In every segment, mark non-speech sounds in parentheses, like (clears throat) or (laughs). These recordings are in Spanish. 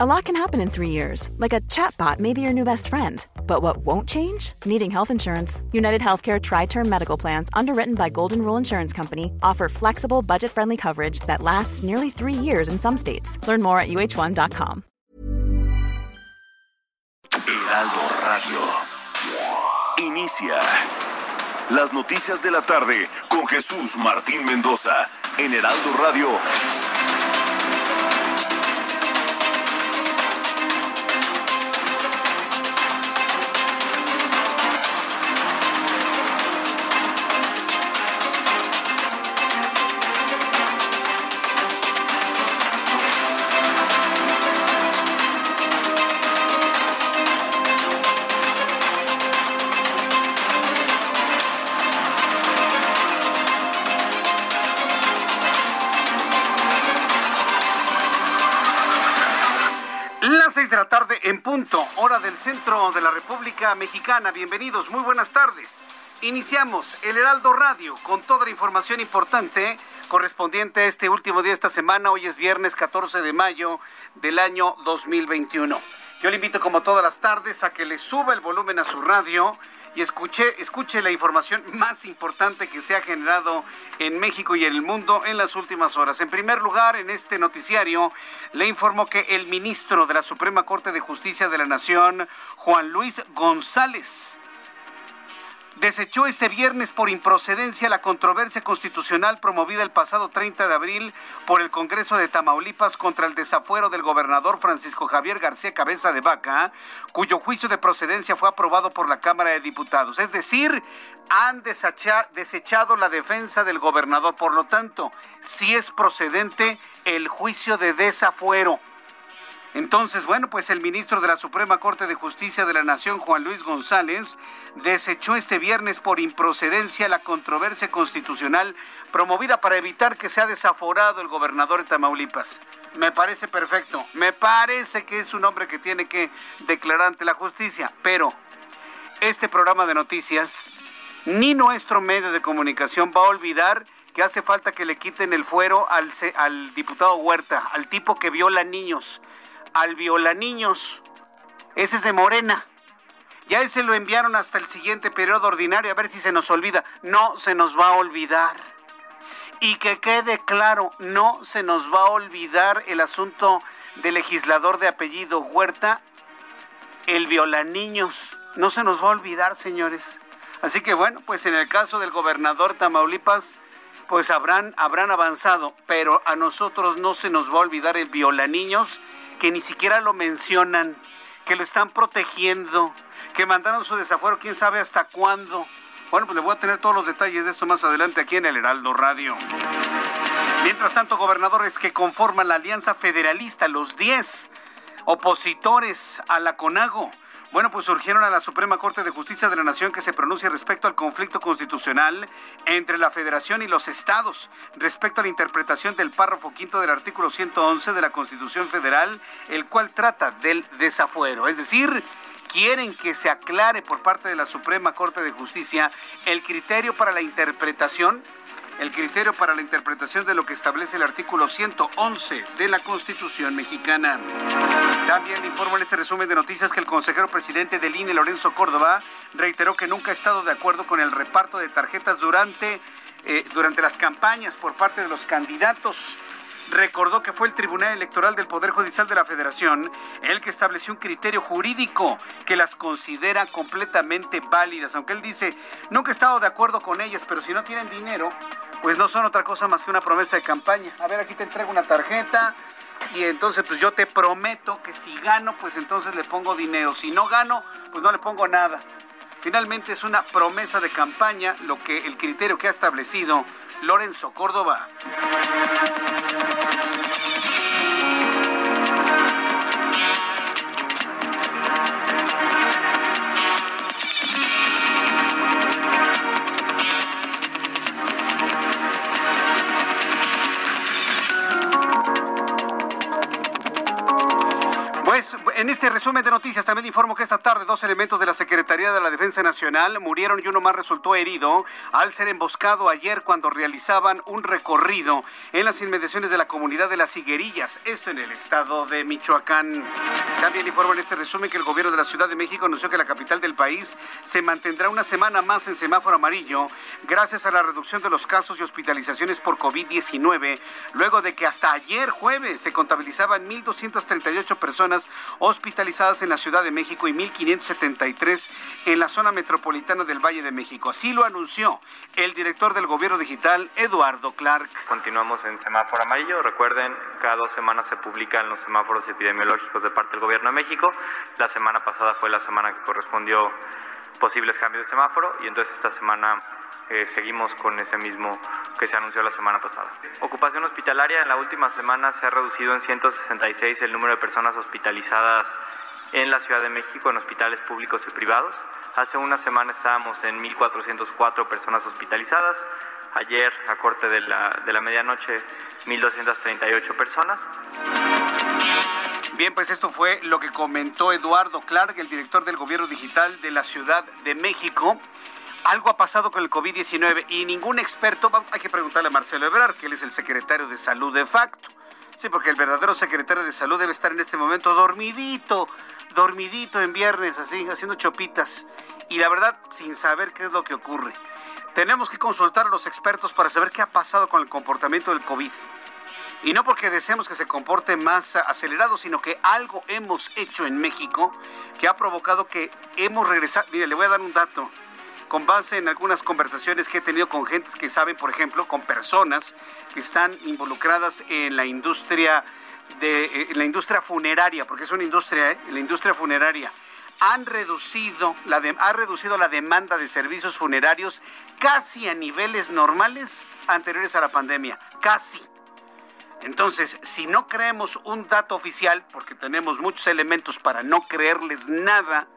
A lot can happen in three years, like a chatbot may be your new best friend. But what won't change? Needing health insurance. United Healthcare Tri Term Medical Plans, underwritten by Golden Rule Insurance Company, offer flexible, budget friendly coverage that lasts nearly three years in some states. Learn more at uh1.com. Heraldo Radio. Inicia. Las noticias de la tarde con Jesús Martín Mendoza en Heraldo Radio. Centro de la República Mexicana. Bienvenidos, muy buenas tardes. Iniciamos el Heraldo Radio con toda la información importante correspondiente a este último día de esta semana. Hoy es viernes 14 de mayo del año 2021. Yo le invito como todas las tardes a que le suba el volumen a su radio y escuche, escuche la información más importante que se ha generado en México y en el mundo en las últimas horas. En primer lugar, en este noticiario le informo que el ministro de la Suprema Corte de Justicia de la Nación, Juan Luis González, desechó este viernes por improcedencia la controversia constitucional promovida el pasado 30 de abril por el Congreso de Tamaulipas contra el desafuero del gobernador Francisco Javier García Cabeza de Vaca, cuyo juicio de procedencia fue aprobado por la Cámara de Diputados. Es decir, han desecha- desechado la defensa del gobernador. Por lo tanto, si es procedente el juicio de desafuero. Entonces, bueno, pues el ministro de la Suprema Corte de Justicia de la Nación, Juan Luis González, desechó este viernes por improcedencia la controversia constitucional promovida para evitar que sea desaforado el gobernador de Tamaulipas. Me parece perfecto, me parece que es un hombre que tiene que declarar ante la justicia, pero este programa de noticias, ni nuestro medio de comunicación va a olvidar que hace falta que le quiten el fuero al, al diputado Huerta, al tipo que viola niños, al viola niños. Ese es de Morena. Ya ese lo enviaron hasta el siguiente periodo ordinario, a ver si se nos olvida. No se nos va a olvidar. Y que quede claro, no se nos va a olvidar el asunto del legislador de apellido Huerta el violaniños. No se nos va a olvidar, señores. Así que bueno, pues en el caso del gobernador Tamaulipas, pues habrán, habrán avanzado, pero a nosotros no se nos va a olvidar el violaniños, que ni siquiera lo mencionan, que lo están protegiendo, que mandaron su desafuero, quién sabe hasta cuándo. Bueno, pues le voy a tener todos los detalles de esto más adelante aquí en el Heraldo Radio. Mientras tanto, gobernadores que conforman la Alianza Federalista, los 10 opositores a la CONAGO, bueno, pues surgieron a la Suprema Corte de Justicia de la Nación que se pronuncie respecto al conflicto constitucional entre la Federación y los estados, respecto a la interpretación del párrafo quinto del artículo 111 de la Constitución Federal, el cual trata del desafuero. Es decir, quieren que se aclare por parte de la Suprema Corte de Justicia el criterio para la interpretación el criterio para la interpretación de lo que establece el artículo 111 de la Constitución mexicana. También informo en este resumen de noticias que el consejero presidente del INE, Lorenzo Córdoba, reiteró que nunca ha estado de acuerdo con el reparto de tarjetas durante, eh, durante las campañas por parte de los candidatos recordó que fue el Tribunal Electoral del Poder Judicial de la Federación el que estableció un criterio jurídico que las considera completamente válidas, aunque él dice, nunca he estado de acuerdo con ellas, pero si no tienen dinero, pues no son otra cosa más que una promesa de campaña. A ver, aquí te entrego una tarjeta y entonces pues yo te prometo que si gano, pues entonces le pongo dinero, si no gano, pues no le pongo nada. Finalmente es una promesa de campaña lo que el criterio que ha establecido Lorenzo Córdoba. En este resumen de noticias también informo que esta tarde dos elementos de la Secretaría de la Defensa Nacional murieron y uno más resultó herido al ser emboscado ayer cuando realizaban un recorrido en las inmediaciones de la comunidad de las Higuerillas, esto en el estado de Michoacán. También informo en este resumen que el gobierno de la Ciudad de México anunció que la capital del país se mantendrá una semana más en semáforo amarillo gracias a la reducción de los casos y hospitalizaciones por COVID-19, luego de que hasta ayer jueves se contabilizaban 1.238 personas hospitalizadas en la Ciudad de México y 1.573 en la zona metropolitana del Valle de México. Así lo anunció el director del gobierno digital, Eduardo Clark. Continuamos en semáforo amarillo. Recuerden, cada dos semanas se publican los semáforos epidemiológicos de parte del gobierno de México. La semana pasada fue la semana que correspondió posibles cambios de semáforo y entonces esta semana eh, seguimos con ese mismo que se anunció la semana pasada. Ocupación hospitalaria en la última semana se ha reducido en 166 el número de personas hospitalizadas en la Ciudad de México en hospitales públicos y privados. Hace una semana estábamos en 1.404 personas hospitalizadas. Ayer, a corte de la, de la medianoche, 1.238 personas. Bien, pues esto fue lo que comentó Eduardo Clark, el director del gobierno digital de la Ciudad de México algo ha pasado con el COVID-19 y ningún experto, hay que preguntarle a Marcelo Ebrard, que él es el secretario de salud de facto. Sí, porque el verdadero secretario de salud debe estar en este momento dormidito, dormidito en viernes, así, haciendo chopitas. Y la verdad, sin saber qué es lo que ocurre. Tenemos que consultar a los expertos para saber qué ha pasado con el comportamiento del COVID. Y no porque deseemos que se comporte más acelerado, sino que algo hemos hecho en México que ha provocado que hemos regresado. Mire, le voy a dar un dato con base en algunas conversaciones que he tenido con gentes que saben, por ejemplo, con personas que están involucradas en la industria de eh, la industria funeraria, porque es una industria, ¿eh? la industria funeraria han reducido la ha reducido la demanda de servicios funerarios casi a niveles normales anteriores a la pandemia, casi. Entonces, si no creemos un dato oficial, porque tenemos muchos elementos para no creerles nada,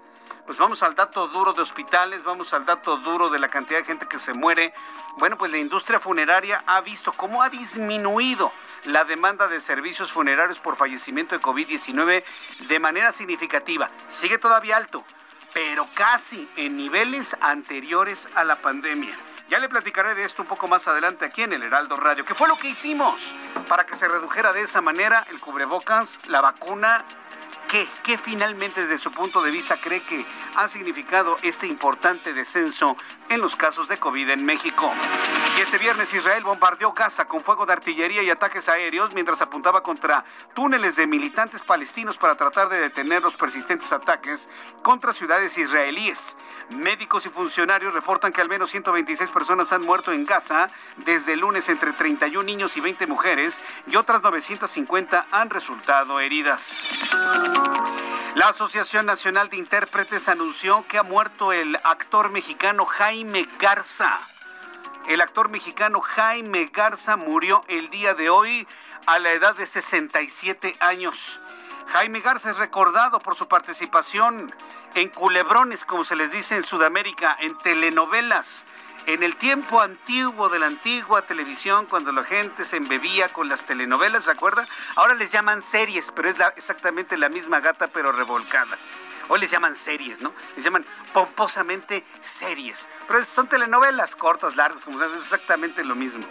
pues vamos al dato duro de hospitales, vamos al dato duro de la cantidad de gente que se muere. Bueno, pues la industria funeraria ha visto cómo ha disminuido la demanda de servicios funerarios por fallecimiento de COVID-19 de manera significativa. Sigue todavía alto, pero casi en niveles anteriores a la pandemia. Ya le platicaré de esto un poco más adelante aquí en el Heraldo Radio, ¿Qué fue lo que hicimos para que se redujera de esa manera el cubrebocas, la vacuna ¿Qué, ¿Qué finalmente desde su punto de vista cree que ha significado este importante descenso en los casos de COVID en México? Y este viernes Israel bombardeó Gaza con fuego de artillería y ataques aéreos mientras apuntaba contra túneles de militantes palestinos para tratar de detener los persistentes ataques contra ciudades israelíes. Médicos y funcionarios reportan que al menos 126 personas han muerto en Gaza desde el lunes entre 31 niños y 20 mujeres y otras 950 han resultado heridas. La Asociación Nacional de Intérpretes anunció que ha muerto el actor mexicano Jaime Garza. El actor mexicano Jaime Garza murió el día de hoy a la edad de 67 años. Jaime Garza es recordado por su participación en culebrones, como se les dice en Sudamérica, en telenovelas en el tiempo antiguo de la antigua televisión, cuando la gente se embebía con las telenovelas, ¿se acuerda? Ahora les llaman series, pero es exactamente la misma gata, pero revolcada. Hoy les llaman series, ¿no? Les llaman pomposamente series. Pero son telenovelas cortas, largas, como es exactamente lo mismo.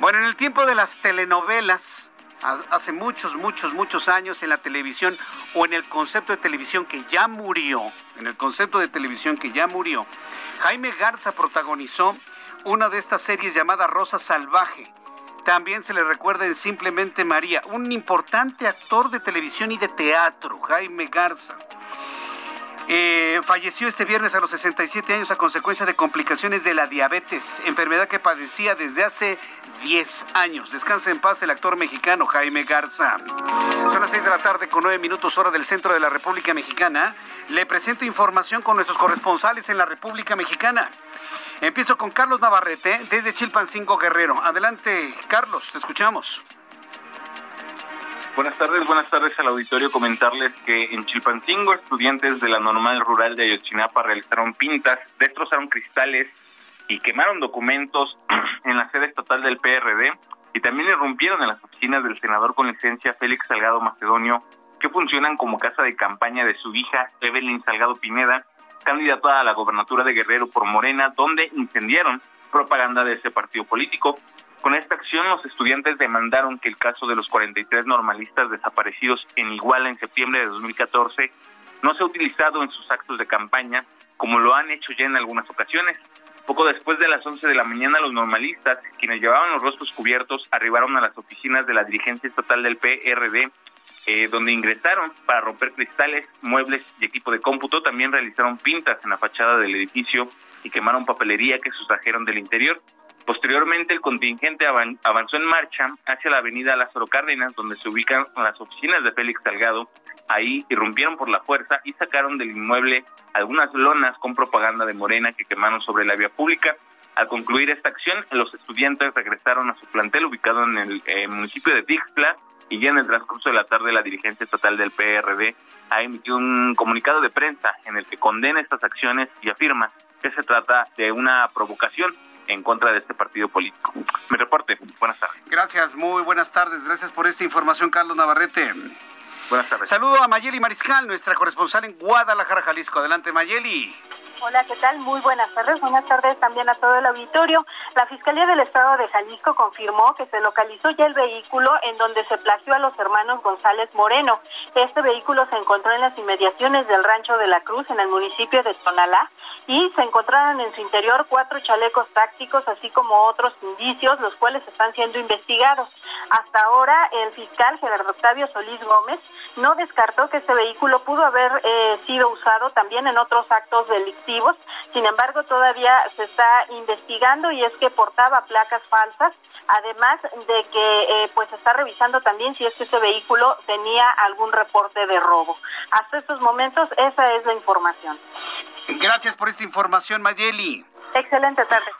Bueno, en el tiempo de las telenovelas, hace muchos, muchos, muchos años en la televisión o en el concepto de televisión que ya murió, en el concepto de televisión que ya murió, Jaime Garza protagonizó una de estas series llamada Rosa Salvaje. También se le recuerda en Simplemente María, un importante actor de televisión y de teatro, Jaime Garza. Eh, falleció este viernes a los 67 años a consecuencia de complicaciones de la diabetes, enfermedad que padecía desde hace 10 años. Descansa en paz el actor mexicano Jaime Garza. Son las 6 de la tarde con 9 minutos hora del centro de la República Mexicana. Le presento información con nuestros corresponsales en la República Mexicana. Empiezo con Carlos Navarrete desde Chilpancingo Guerrero. Adelante, Carlos, te escuchamos. Buenas tardes, buenas tardes al auditorio. Comentarles que en Chilpancingo estudiantes de la normal rural de Ayotzinapa realizaron pintas, destrozaron cristales y quemaron documentos (clears throat) en la sede estatal del PRD y también irrumpieron en las oficinas del senador con licencia Félix Salgado Macedonio que funcionan como casa de campaña de su hija Evelyn Salgado Pineda, candidata a la gobernatura de Guerrero por Morena, donde incendiaron propaganda de ese partido político. Con esta acción, los estudiantes demandaron que el caso de los 43 normalistas desaparecidos en Iguala en septiembre de 2014 no sea utilizado en sus actos de campaña, como lo han hecho ya en algunas ocasiones. Poco después de las 11 de la mañana, los normalistas, quienes llevaban los rostros cubiertos, arribaron a las oficinas de la dirigencia estatal del PRD, eh, donde ingresaron para romper cristales, muebles y equipo de cómputo. También realizaron pintas en la fachada del edificio y quemaron papelería que sustrajeron del interior. Posteriormente, el contingente avanzó en marcha hacia la avenida Lázaro Cárdenas, donde se ubican las oficinas de Félix Salgado. Ahí irrumpieron por la fuerza y sacaron del inmueble algunas lonas con propaganda de Morena que quemaron sobre la vía pública. Al concluir esta acción, los estudiantes regresaron a su plantel ubicado en el eh, municipio de Tixla y ya en el transcurso de la tarde la dirigencia estatal del PRD ha emitido un comunicado de prensa en el que condena estas acciones y afirma que se trata de una provocación en contra de este partido político. Mi reporte, buenas tardes. Gracias, muy buenas tardes. Gracias por esta información, Carlos Navarrete. Buenas tardes. Saludo a Mayeli Mariscal, nuestra corresponsal en Guadalajara, Jalisco. Adelante, Mayeli. Hola, ¿qué tal? Muy buenas tardes. Buenas tardes también a todo el auditorio. La Fiscalía del Estado de Jalisco confirmó que se localizó ya el vehículo en donde se plagió a los hermanos González Moreno. Este vehículo se encontró en las inmediaciones del Rancho de la Cruz, en el municipio de Tonalá, y se encontraron en su interior cuatro chalecos tácticos, así como otros indicios, los cuales están siendo investigados. Hasta ahora, el fiscal Gerardo Octavio Solís Gómez no descartó que este vehículo pudo haber eh, sido usado también en otros actos delictivos sin embargo, todavía se está investigando y es que portaba placas falsas, además de que eh, pues está revisando también si es que ese vehículo tenía algún reporte de robo. Hasta estos momentos esa es la información. Gracias por esta información, Mayeli. Excelente tarde.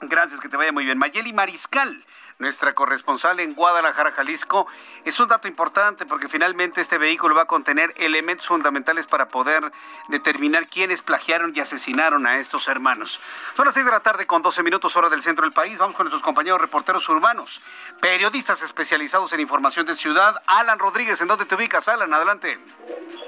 Gracias, que te vaya muy bien. Mayeli Mariscal nuestra corresponsal en Guadalajara, Jalisco. Es un dato importante porque finalmente este vehículo va a contener elementos fundamentales para poder determinar quiénes plagiaron y asesinaron a estos hermanos. Son las 6 de la tarde con 12 minutos hora del centro del país. Vamos con nuestros compañeros reporteros urbanos, periodistas especializados en información de ciudad. Alan Rodríguez, ¿en dónde te ubicas? Alan, adelante.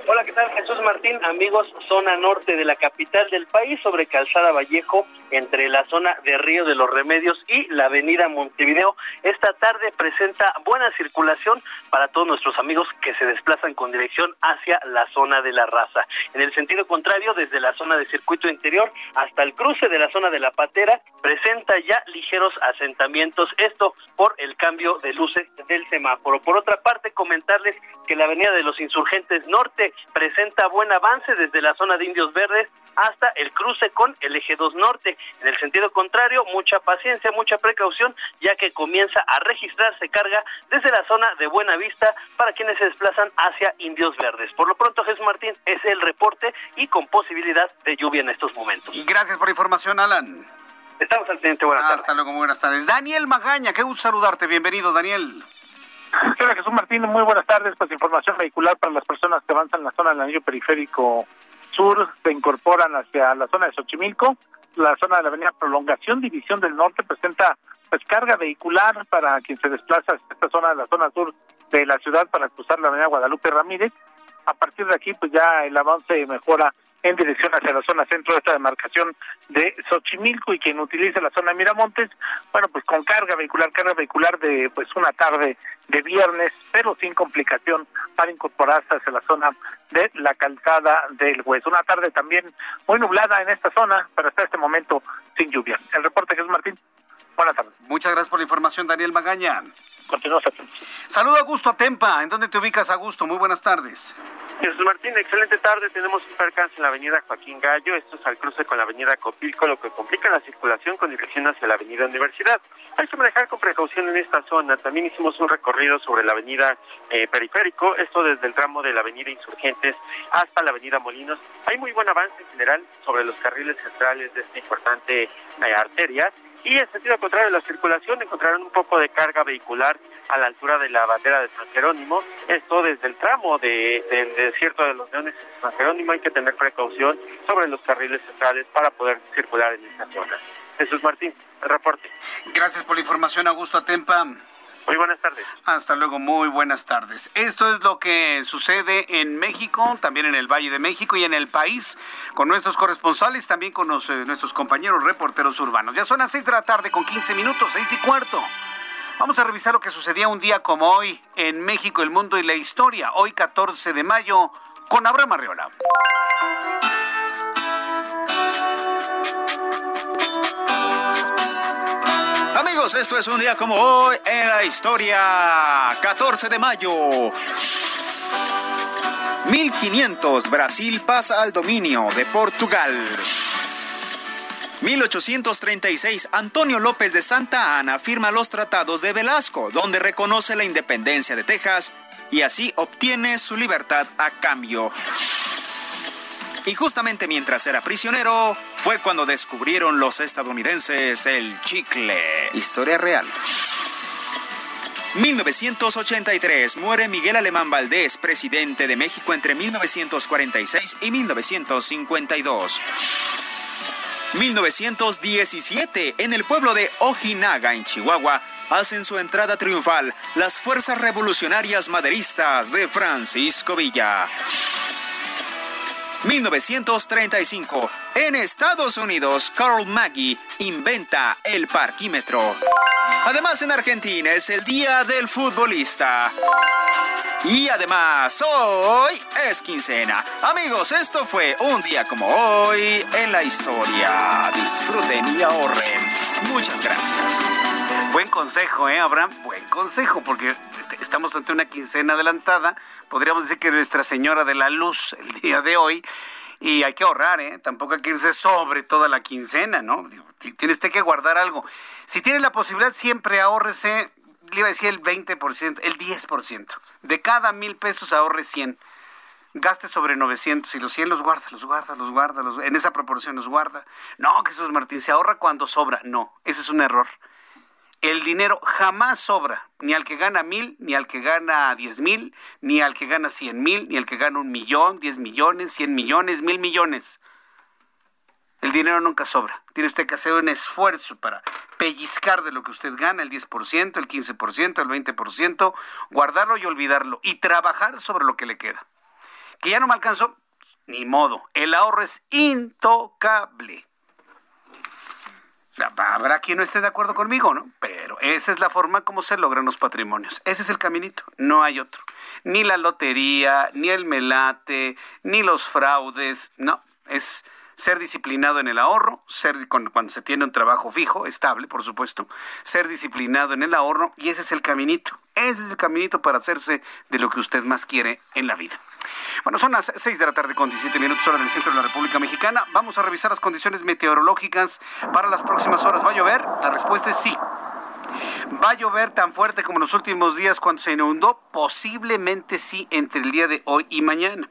Hola, ¿qué tal? Jesús Martín, amigos, zona norte de la capital del país, sobre Calzada Vallejo, entre la zona de Río de los Remedios y la avenida Montevideo. Esta tarde presenta buena circulación para todos nuestros amigos que se desplazan con dirección hacia la zona de la raza. En el sentido contrario, desde la zona de circuito interior hasta el cruce de la zona de la patera, presenta ya ligeros asentamientos, esto por el cambio de luces del semáforo. Por otra parte, comentarles que la avenida de los insurgentes norte presenta buen avance desde la zona de Indios Verdes hasta el cruce con el eje 2 norte. En el sentido contrario, mucha paciencia, mucha precaución, ya que comienza a registrarse carga desde la zona de Buena Vista para quienes se desplazan hacia Indios Verdes. Por lo pronto, Jesús Martín es el reporte y con posibilidad de lluvia en estos momentos. Gracias por la información, Alan. Estamos al teniente, buenas tardes. Hasta luego, buenas tardes. Daniel Magaña, qué gusto saludarte. Bienvenido, Daniel. Hola Jesús Martín, muy buenas tardes. Pues información vehicular para las personas que avanzan en la zona del anillo periférico sur, se incorporan hacia la zona de Xochimilco, la zona de la avenida Prolongación, División del Norte, presenta pues carga vehicular para quien se desplaza a esta zona la zona sur de la ciudad para cruzar la avenida Guadalupe Ramírez. A partir de aquí, pues ya el avance mejora en dirección hacia la zona centro de esta demarcación de Xochimilco y quien utilice la zona de Miramontes, bueno, pues con carga vehicular, carga vehicular de pues una tarde de viernes, pero sin complicación para incorporarse hacia la zona de la calzada del Hueso. Una tarde también muy nublada en esta zona, pero hasta este momento sin lluvia. El reporte Jesús Martín. Buenas tardes. Muchas gracias por la información, Daniel Magaña. Continuamos. Saludo a Augusto Atempa. ¿En dónde te ubicas, Augusto? Muy buenas tardes. Jesús Martín, excelente tarde. Tenemos un percance en la avenida Joaquín Gallo. Esto es al cruce con la avenida Copilco, lo que complica la circulación con dirección hacia la avenida Universidad. Hay que manejar con precaución en esta zona. También hicimos un recorrido sobre la avenida eh, Periférico, esto desde el tramo de la avenida Insurgentes hasta la avenida Molinos. Hay muy buen avance en general sobre los carriles centrales de esta importante eh, arteria. Y en sentido contrario de la circulación encontrarán un poco de carga vehicular a la altura de la bandera de San Jerónimo. Esto desde el tramo de, del desierto de los Leones de San Jerónimo. Hay que tener precaución sobre los carriles centrales para poder circular en esta zona. Jesús Martín, reporte. Gracias por la información, Augusto Atempa. Muy buenas tardes. Hasta luego, muy buenas tardes. Esto es lo que sucede en México, también en el Valle de México y en el país, con nuestros corresponsales, también con eh, nuestros compañeros reporteros urbanos. Ya son las 6 de la tarde con 15 minutos, 6 y cuarto. Vamos a revisar lo que sucedía un día como hoy en México, el mundo y la historia. Hoy 14 de mayo con Abraham Arreola. Esto es un día como hoy en la historia. 14 de mayo. 1500, Brasil pasa al dominio de Portugal. 1836, Antonio López de Santa Ana firma los tratados de Velasco, donde reconoce la independencia de Texas y así obtiene su libertad a cambio. Y justamente mientras era prisionero, fue cuando descubrieron los estadounidenses el chicle. Historia real. 1983 muere Miguel Alemán Valdés, presidente de México entre 1946 y 1952. 1917, en el pueblo de Ojinaga, en Chihuahua, hacen su entrada triunfal las fuerzas revolucionarias maderistas de Francisco Villa. 1935. En Estados Unidos, Carl Maggie inventa el parquímetro. Además, en Argentina es el Día del Futbolista. Y además, hoy es quincena. Amigos, esto fue un día como hoy en la historia. Disfruten y ahorren. Muchas gracias. Buen consejo, ¿eh, Abraham? Buen consejo, porque estamos ante una quincena adelantada. Podríamos decir que Nuestra Señora de la Luz el día de hoy. Y hay que ahorrar, ¿eh? Tampoco hay que irse sobre toda la quincena, ¿no? Tiene usted que guardar algo. Si tiene la posibilidad, siempre ahórrese, le iba a decir el 20%, el 10%. De cada mil pesos ahorre 100 gaste sobre 900 y los 100 los guarda, los guarda, los guarda, los, en esa proporción los guarda. No, Jesús Martín, se ahorra cuando sobra. No, ese es un error el dinero jamás sobra, ni al que gana mil, ni al que gana diez mil, ni al que gana cien mil, ni al que gana un millón, diez millones, cien millones, mil millones. El dinero nunca sobra. Tiene usted que hacer un esfuerzo para pellizcar de lo que usted gana, el 10%, el 15%, el 20%, guardarlo y olvidarlo y trabajar sobre lo que le queda. Que ya no me alcanzó, ni modo. El ahorro es intocable. Habrá quien no esté de acuerdo conmigo, ¿no? Pero esa es la forma como se logran los patrimonios. Ese es el caminito, no hay otro. Ni la lotería, ni el melate, ni los fraudes, no. Es ser disciplinado en el ahorro, ser cuando se tiene un trabajo fijo, estable, por supuesto, ser disciplinado en el ahorro y ese es el caminito. Ese es el caminito para hacerse de lo que usted más quiere en la vida. Bueno, son las 6 de la tarde con 17 minutos hora del centro de la República Mexicana. Vamos a revisar las condiciones meteorológicas para las próximas horas. ¿Va a llover? La respuesta es sí. ¿Va a llover tan fuerte como los últimos días cuando se inundó? Posiblemente sí entre el día de hoy y mañana.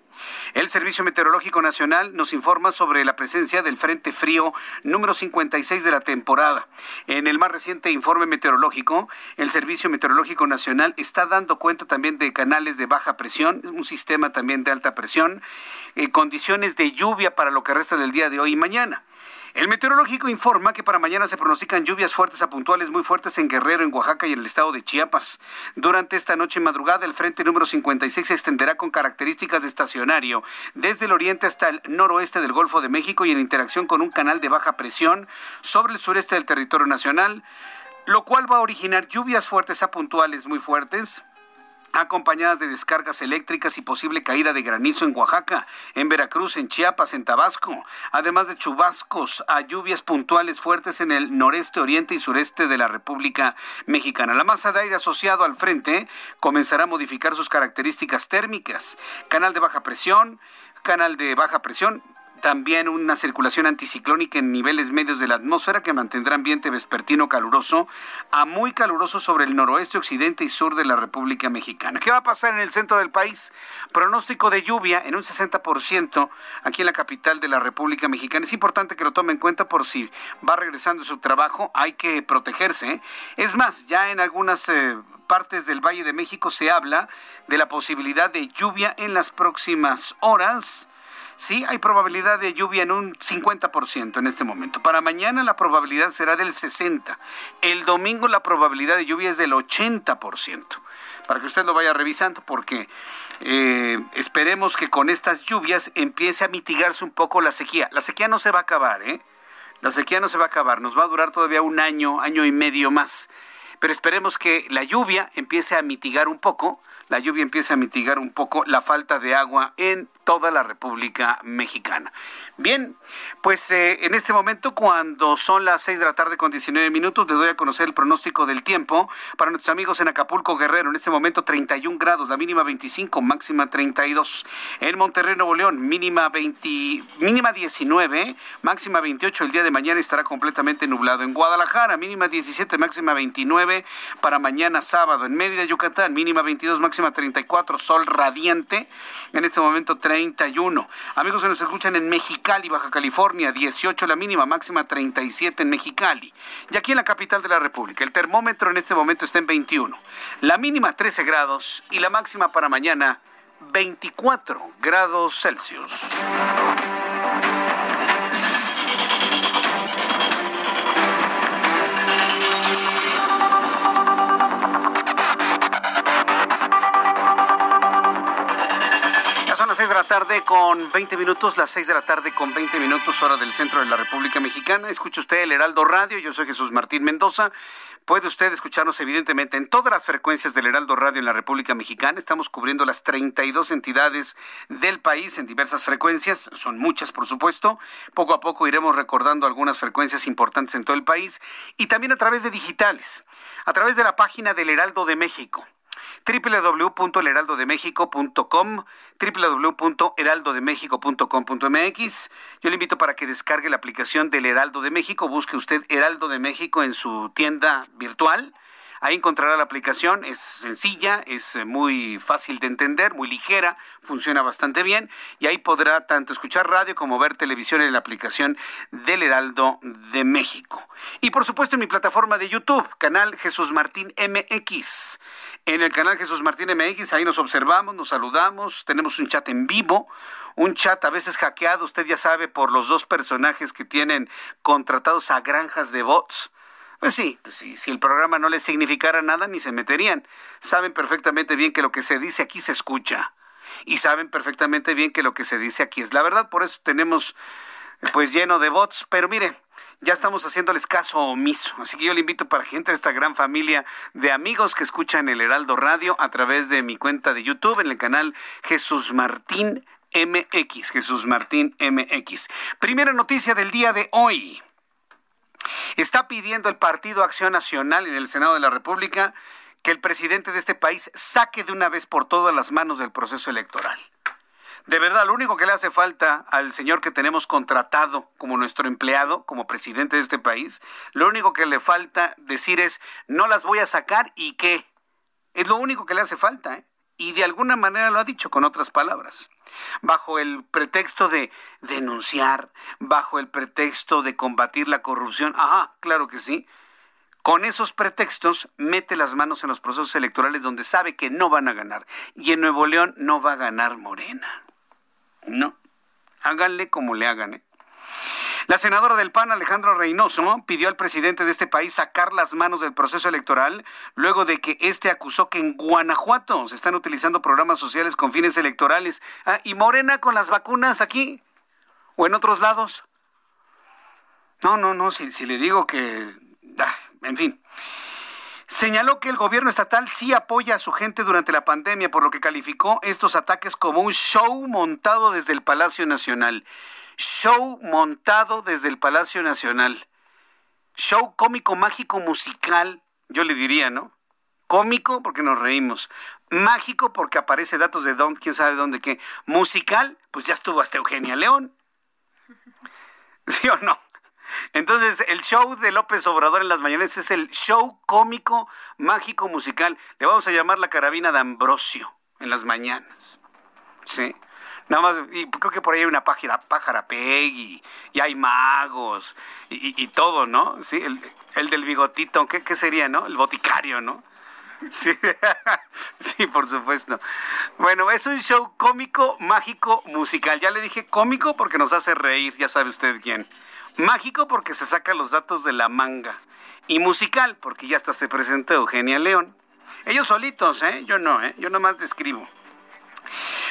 El Servicio Meteorológico Nacional nos informa sobre la presencia del Frente Frío número 56 de la temporada. En el más reciente informe meteorológico, el Servicio Meteorológico Nacional está dando cuenta también de canales de baja presión, un sistema también de alta presión, eh, condiciones de lluvia para lo que resta del día de hoy y mañana. El meteorológico informa que para mañana se pronostican lluvias fuertes a puntuales muy fuertes en Guerrero, en Oaxaca y en el estado de Chiapas. Durante esta noche y madrugada, el frente número 56 se extenderá con características de estacionario desde el oriente hasta el noroeste del Golfo de México y en interacción con un canal de baja presión sobre el sureste del territorio nacional, lo cual va a originar lluvias fuertes a puntuales muy fuertes acompañadas de descargas eléctricas y posible caída de granizo en Oaxaca, en Veracruz, en Chiapas, en Tabasco, además de chubascos a lluvias puntuales fuertes en el noreste, oriente y sureste de la República Mexicana. La masa de aire asociado al frente comenzará a modificar sus características térmicas. Canal de baja presión, canal de baja presión, también una circulación anticiclónica en niveles medios de la atmósfera que mantendrá ambiente vespertino caluroso a muy caluroso sobre el noroeste, occidente y sur de la República Mexicana. ¿Qué va a pasar en el centro del país? Pronóstico de lluvia en un 60% aquí en la capital de la República Mexicana. Es importante que lo tome en cuenta por si va regresando a su trabajo, hay que protegerse. ¿eh? Es más, ya en algunas... Eh, partes del Valle de México se habla de la posibilidad de lluvia en las próximas horas Sí, hay probabilidad de lluvia en un 50% en este momento. Para mañana la probabilidad será del 60%. El domingo la probabilidad de lluvia es del 80%. Para que usted lo vaya revisando, porque eh, esperemos que con estas lluvias empiece a mitigarse un poco la sequía. La sequía no se va a acabar, ¿eh? La sequía no se va a acabar, nos va a durar todavía un año, año y medio más. Pero esperemos que la lluvia empiece a mitigar un poco, la lluvia empiece a mitigar un poco la falta de agua en toda la República Mexicana. Bien, pues eh, en este momento, cuando son las 6 de la tarde con 19 minutos, le doy a conocer el pronóstico del tiempo para nuestros amigos en Acapulco Guerrero. En este momento 31 grados, la mínima 25, máxima 32. En Monterrey, Nuevo León, mínima 20, mínima 19, máxima 28. El día de mañana estará completamente nublado. En Guadalajara, mínima 17, máxima 29 para mañana sábado. En Mérida, Yucatán, mínima 22, máxima 34, sol radiante. En este momento 31. Amigos que nos escuchan en Mexicali, Baja California, 18 la mínima, máxima 37 en Mexicali. Y aquí en la capital de la República, el termómetro en este momento está en 21. La mínima 13 grados y la máxima para mañana 24 grados Celsius. Las 6 de la tarde con 20 minutos, las 6 de la tarde con 20 minutos, hora del centro de la República Mexicana. Escucha usted el Heraldo Radio, yo soy Jesús Martín Mendoza. Puede usted escucharnos evidentemente en todas las frecuencias del Heraldo Radio en la República Mexicana. Estamos cubriendo las 32 entidades del país en diversas frecuencias, son muchas por supuesto. Poco a poco iremos recordando algunas frecuencias importantes en todo el país y también a través de digitales, a través de la página del Heraldo de México www.elheraldodemexico.com, www.heraldodemexico.com.mx. Yo le invito para que descargue la aplicación del Heraldo de México, busque usted Heraldo de México en su tienda virtual. Ahí encontrará la aplicación, es sencilla, es muy fácil de entender, muy ligera, funciona bastante bien y ahí podrá tanto escuchar radio como ver televisión en la aplicación del Heraldo de México. Y por supuesto en mi plataforma de YouTube, canal Jesús Martín MX. En el canal Jesús Martín MX, ahí nos observamos, nos saludamos, tenemos un chat en vivo, un chat a veces hackeado, usted ya sabe, por los dos personajes que tienen contratados a granjas de bots. Pues sí, pues sí, si el programa no les significara nada, ni se meterían. Saben perfectamente bien que lo que se dice aquí se escucha. Y saben perfectamente bien que lo que se dice aquí es la verdad. Por eso tenemos pues lleno de bots. Pero mire, ya estamos haciéndoles caso omiso. Así que yo le invito para que entre esta gran familia de amigos que escuchan el Heraldo Radio a través de mi cuenta de YouTube en el canal Jesús Martín MX. Jesús Martín MX. Primera noticia del día de hoy. Está pidiendo el Partido Acción Nacional en el Senado de la República que el presidente de este país saque de una vez por todas las manos del proceso electoral. De verdad, lo único que le hace falta al señor que tenemos contratado como nuestro empleado, como presidente de este país, lo único que le falta decir es, no las voy a sacar y qué. Es lo único que le hace falta. ¿eh? Y de alguna manera lo ha dicho con otras palabras. Bajo el pretexto de denunciar, bajo el pretexto de combatir la corrupción. Ajá, claro que sí. Con esos pretextos mete las manos en los procesos electorales donde sabe que no van a ganar. Y en Nuevo León no va a ganar Morena. No. Háganle como le hagan. ¿eh? La senadora del PAN, Alejandro Reynoso, pidió al presidente de este país sacar las manos del proceso electoral luego de que este acusó que en Guanajuato se están utilizando programas sociales con fines electorales. Ah, ¿Y Morena con las vacunas aquí? ¿O en otros lados? No, no, no, si, si le digo que... Ah, en fin. Señaló que el gobierno estatal sí apoya a su gente durante la pandemia, por lo que calificó estos ataques como un show montado desde el Palacio Nacional. Show montado desde el Palacio Nacional. Show cómico, mágico, musical, yo le diría, ¿no? Cómico porque nos reímos. Mágico porque aparece datos de dónde, quién sabe dónde qué. Musical, pues ya estuvo hasta Eugenia León. (laughs) ¿Sí o no? Entonces, el show de López Obrador en las mañanas es el show cómico, mágico, musical. Le vamos a llamar la carabina de Ambrosio en las mañanas. Sí. Nada más, y creo que por ahí hay una página, pájara Peggy, y hay magos, y, todo, ¿no? Sí, el, del bigotito, ¿qué, ¿qué, sería, no? El boticario, ¿no? Sí, (laughs) sí, por supuesto. Bueno, es un show cómico, mágico, musical. Ya le dije cómico porque nos hace reír, ya sabe usted quién. Mágico porque se saca los datos de la manga. Y musical porque ya hasta se presentó Eugenia León. Ellos solitos, ¿eh? Yo no, ¿eh? Yo nomás describo.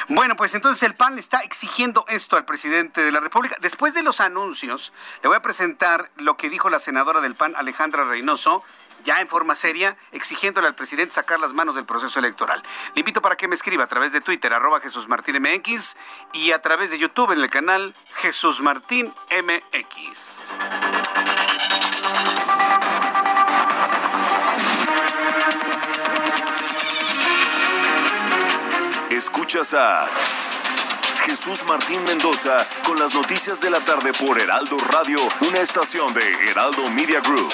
Bueno, pues entonces el PAN le está exigiendo esto al presidente de la República. Después de los anuncios, le voy a presentar lo que dijo la senadora del PAN, Alejandra Reynoso, ya en forma seria, exigiéndole al presidente sacar las manos del proceso electoral. Le invito para que me escriba a través de Twitter, arroba Jesús Martín y a través de YouTube en el canal Jesús Martín MX. Escuchas a Jesús Martín Mendoza con las noticias de la tarde por Heraldo Radio, una estación de Heraldo Media Group.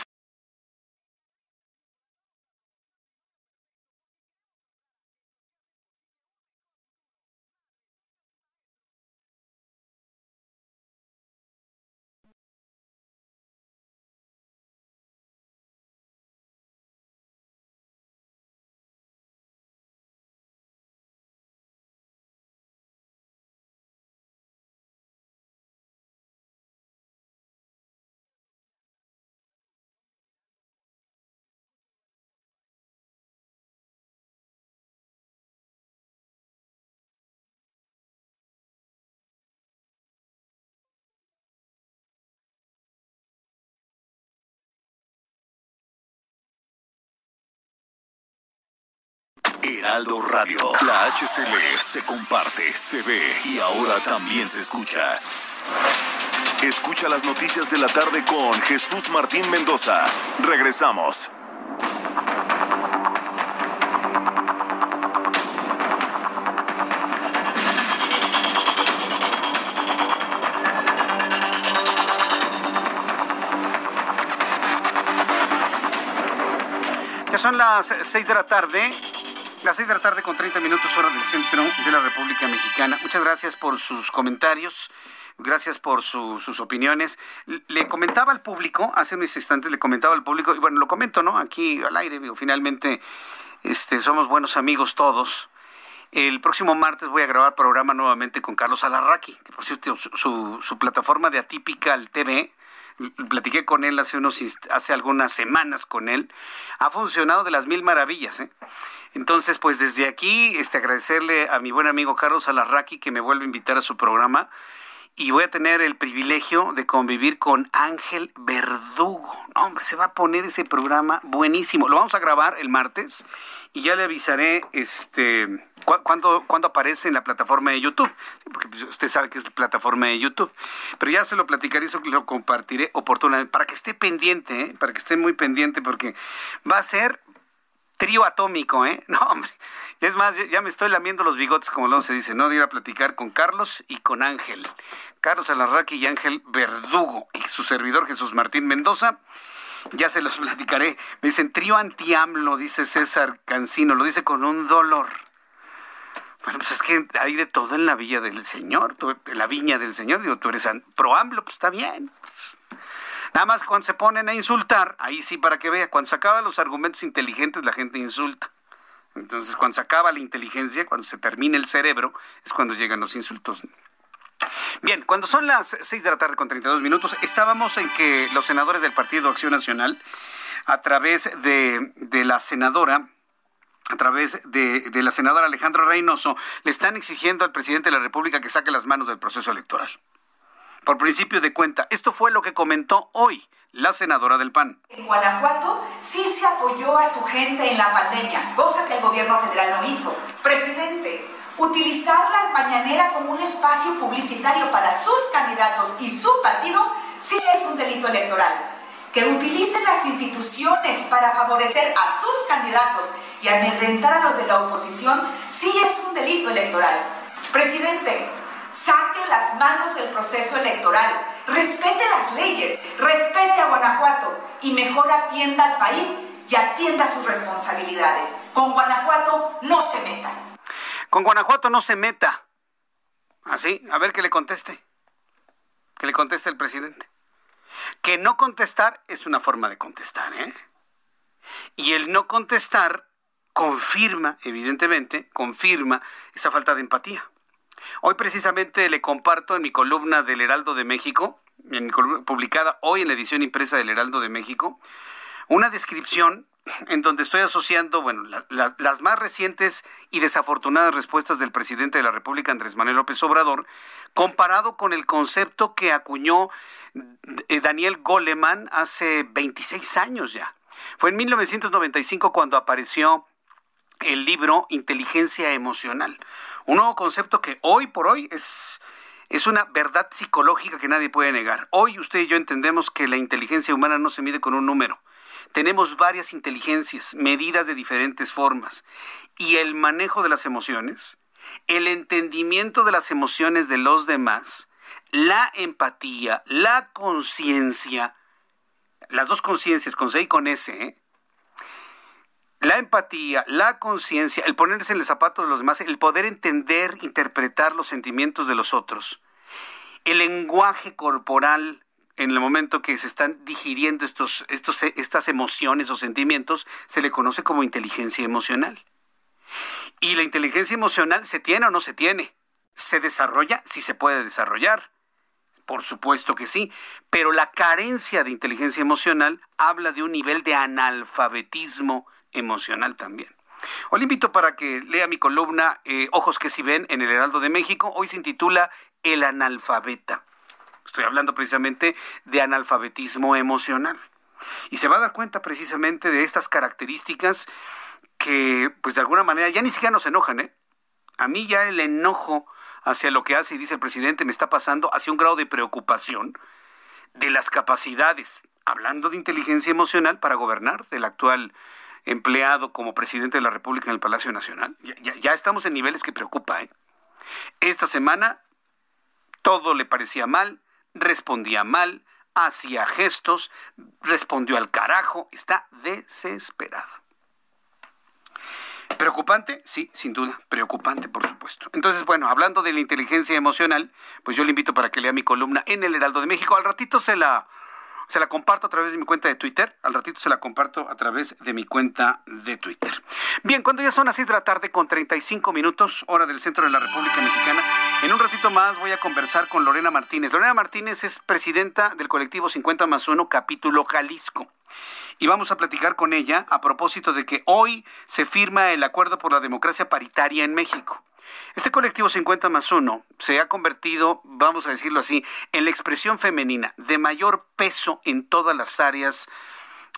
Heraldo Radio. La HCL se comparte, se ve y ahora también se escucha. Escucha las noticias de la tarde con Jesús Martín Mendoza. Regresamos. Ya son las 6 de la tarde las 6 de la tarde con 30 minutos hora del centro de la República Mexicana. Muchas gracias por sus comentarios. Gracias por sus opiniones. Le comentaba al público, hace unos instantes le comentaba al público, y bueno, lo comento, ¿no? Aquí al aire, digo, finalmente este, somos buenos amigos todos. El próximo martes voy a grabar programa nuevamente con Carlos Alarraqui, que por cierto, su, su, plataforma de Atypical TV, platiqué con él hace, unos, hace algunas semanas con él, ha funcionado de las mil maravillas. ¿eh? Entonces, pues desde aquí, este, agradecerle a mi buen amigo Carlos Alarraqui que me vuelve a invitar a su programa y voy a tener el privilegio de convivir con Ángel Verdugo. hombre, se va a poner ese programa buenísimo. Lo vamos a grabar el martes y ya le avisaré este cuando aparece en la plataforma de YouTube, porque pues, usted sabe que es la plataforma de YouTube, pero ya se lo platicaré y lo compartiré oportunamente para que esté pendiente, ¿eh? para que esté muy pendiente, porque va a ser trío atómico, ¿eh? (laughs) No, hombre. Es más, ya me estoy lamiendo los bigotes, como luego se dice, ¿no? De ir a platicar con Carlos y con Ángel. Carlos Alarraqui y Ángel Verdugo y su servidor Jesús Martín Mendoza. Ya se los (laughs) platicaré. Me dicen trío anti-AMLO, dice César Cancino, lo dice con un dolor. Bueno, pues es que hay de todo en la villa del Señor, en la viña del Señor. Digo, tú eres pro AMLO, pues está bien. Nada más cuando se ponen a insultar, ahí sí para que vea, cuando se acaban los argumentos inteligentes la gente insulta. Entonces cuando se acaba la inteligencia, cuando se termina el cerebro, es cuando llegan los insultos. Bien, cuando son las 6 de la tarde con 32 minutos, estábamos en que los senadores del Partido Acción Nacional, a través de, la senadora, a través de, de, la senadora Alejandra Reynoso, le están exigiendo al presidente de la República que saque las manos del proceso electoral por principio de cuenta. Esto fue lo que comentó hoy la senadora del PAN. En Guanajuato sí se apoyó a su gente en la pandemia, cosa que el gobierno federal no hizo. Presidente, utilizar la mañanera como un espacio publicitario para sus candidatos y su partido sí es un delito electoral. Que utilicen las instituciones para favorecer a sus candidatos y amedrentar a los de la oposición sí es un delito electoral. Presidente, saque las manos del proceso electoral, respete las leyes, respete a Guanajuato y mejor atienda al país y atienda sus responsabilidades. Con Guanajuato no se meta. Con Guanajuato no se meta. Así, a ver que le conteste. que le conteste el presidente. Que no contestar es una forma de contestar, ¿eh? Y el no contestar confirma, evidentemente, confirma esa falta de empatía. Hoy precisamente le comparto en mi columna del Heraldo de México, publicada hoy en la edición impresa del Heraldo de México, una descripción en donde estoy asociando, bueno, las más recientes y desafortunadas respuestas del presidente de la República, Andrés Manuel López Obrador, comparado con el concepto que acuñó eh, Daniel Goleman hace 26 años ya. Fue en 1995 cuando apareció el libro Inteligencia Emocional, un nuevo concepto que hoy por hoy es, es una verdad psicológica que nadie puede negar. Hoy usted y yo entendemos que la inteligencia humana no se mide con un número. Tenemos varias inteligencias, medidas de diferentes formas. Y el manejo de las emociones, el entendimiento de las emociones de los demás, la empatía, la conciencia, las dos conciencias, con C y con S, ¿eh? La empatía, la conciencia, el ponerse en el zapato de los demás, el poder entender, interpretar los sentimientos de los otros, el lenguaje corporal en el momento que se están digiriendo estos, estas emociones o sentimientos, se le conoce como inteligencia emocional. Y la inteligencia emocional se tiene o no se tiene. Se desarrolla si se puede desarrollar. Por supuesto que sí, pero la carencia de inteligencia emocional habla de un nivel de analfabetismo emocional también. Hoy le invito para que lea mi columna eh, Ojos que si ven en el Heraldo de México. Hoy se intitula El analfabeta. Estoy hablando precisamente de analfabetismo emocional. Y se va a dar cuenta precisamente de estas características que, pues de alguna manera, ya ni siquiera nos enojan, ¿eh? A mí ya el enojo hacia lo que hace y dice el presidente me está pasando hacia un grado de preocupación de las capacidades, hablando de inteligencia emocional para gobernar del actual empleado como presidente de la República en el Palacio Nacional. Ya, estamos en niveles que preocupa. ¿eh? Esta semana todo le parecía mal, respondía mal, hacía gestos, respondió al carajo, está desesperado. ¿Preocupante? Sí, sin duda, preocupante, por supuesto. Entonces, bueno, hablando de la inteligencia emocional, pues yo le invito para que lea mi columna en el Heraldo de México. Al ratito se la se la comparto a través de mi cuenta de Twitter. Al ratito se la comparto a través de mi cuenta de Twitter. Bien, cuando ya son las 6 de la tarde con 35 minutos, hora del centro de la República Mexicana, en un ratito más voy a conversar con Lorena Martínez. Lorena Martínez es presidenta del colectivo 50 más 1, capítulo Jalisco y vamos a platicar con ella a propósito de que hoy se firma el acuerdo por la democracia paritaria en México. Este colectivo 50 más 1 se ha convertido, vamos a decirlo así, en la expresión femenina de mayor peso en todas las áreas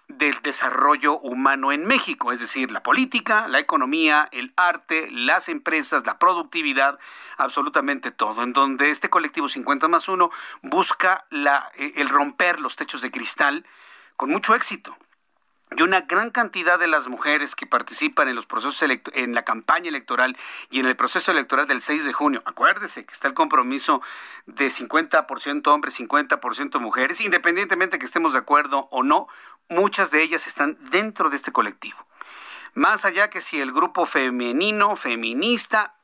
del desarrollo humano en México, es decir, la política, la economía, el arte, las empresas, la productividad, absolutamente todo, en donde este colectivo 50 más 1 busca eh, el romper los techos de cristal con mucho éxito y una gran cantidad de las mujeres que participan en los procesos en la campaña electoral y en el proceso electoral del 6 de junio. Acuérdese que está el compromiso de 50% hombres, 50% mujeres, independientemente que estemos de acuerdo o no, muchas de ellas están dentro de este colectivo. Más allá que si el grupo femenino, feminista,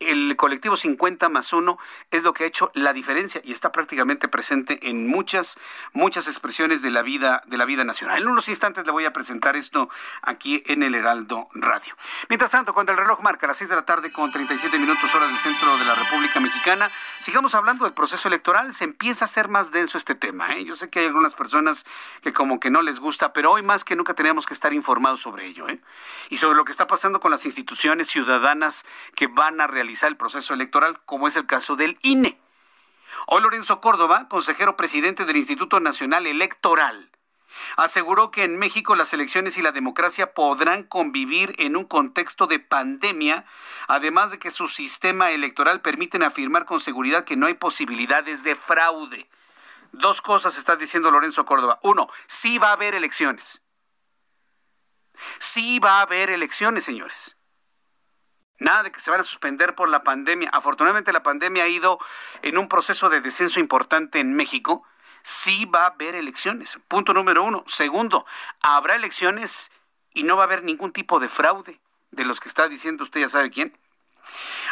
el colectivo 50 más 1 es lo que ha hecho la diferencia y está prácticamente presente en muchas, muchas expresiones de la vida, de la vida nacional. En unos instantes le voy a presentar esto aquí en el Heraldo Radio. Mientras tanto, cuando el reloj marca las 6 de la tarde con 37 minutos hora del centro de la República Mexicana, sigamos hablando del proceso electoral. Se empieza a hacer más denso este tema. ¿eh? Yo sé que hay algunas personas que como que no les gusta, pero hoy más que nunca tenemos que estar informados sobre ello. ¿eh? Y sobre lo que está pasando con las instituciones ciudadanas que van a realizar el proceso electoral, como es el caso del INE. Hoy Lorenzo Córdoba, consejero presidente del Instituto Nacional Electoral, aseguró que en México las elecciones y la democracia podrán convivir en un contexto de pandemia, además de que su sistema electoral permiten afirmar con seguridad que no hay posibilidades de fraude. Dos cosas está diciendo Lorenzo Córdoba. Uno, sí va a haber elecciones. Sí va a haber elecciones, señores. Nada de que se van a suspender por la pandemia. Afortunadamente la pandemia ha ido en un proceso de descenso importante en México. Sí va a haber elecciones. Punto número uno. Segundo, habrá elecciones y no va a haber ningún tipo de fraude de los que está diciendo usted ya sabe quién.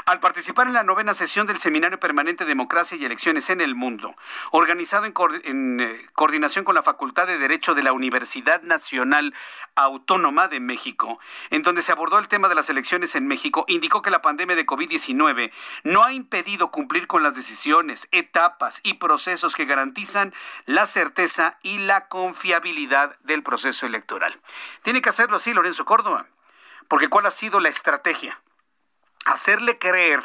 Al participar en la novena sesión del Seminario Permanente Democracia y Elecciones en el Mundo, organizado en, eh, coordinación con la Facultad de Derecho de la Universidad Nacional Autónoma de México, en donde se abordó el tema de las elecciones en México, indicó que la pandemia de COVID-19 no ha impedido cumplir con las decisiones, etapas y procesos que garantizan la certeza y la confiabilidad del proceso electoral. Tiene que hacerlo así, Lorenzo Córdoba, porque ¿cuál ha sido la estrategia? Hacerle creer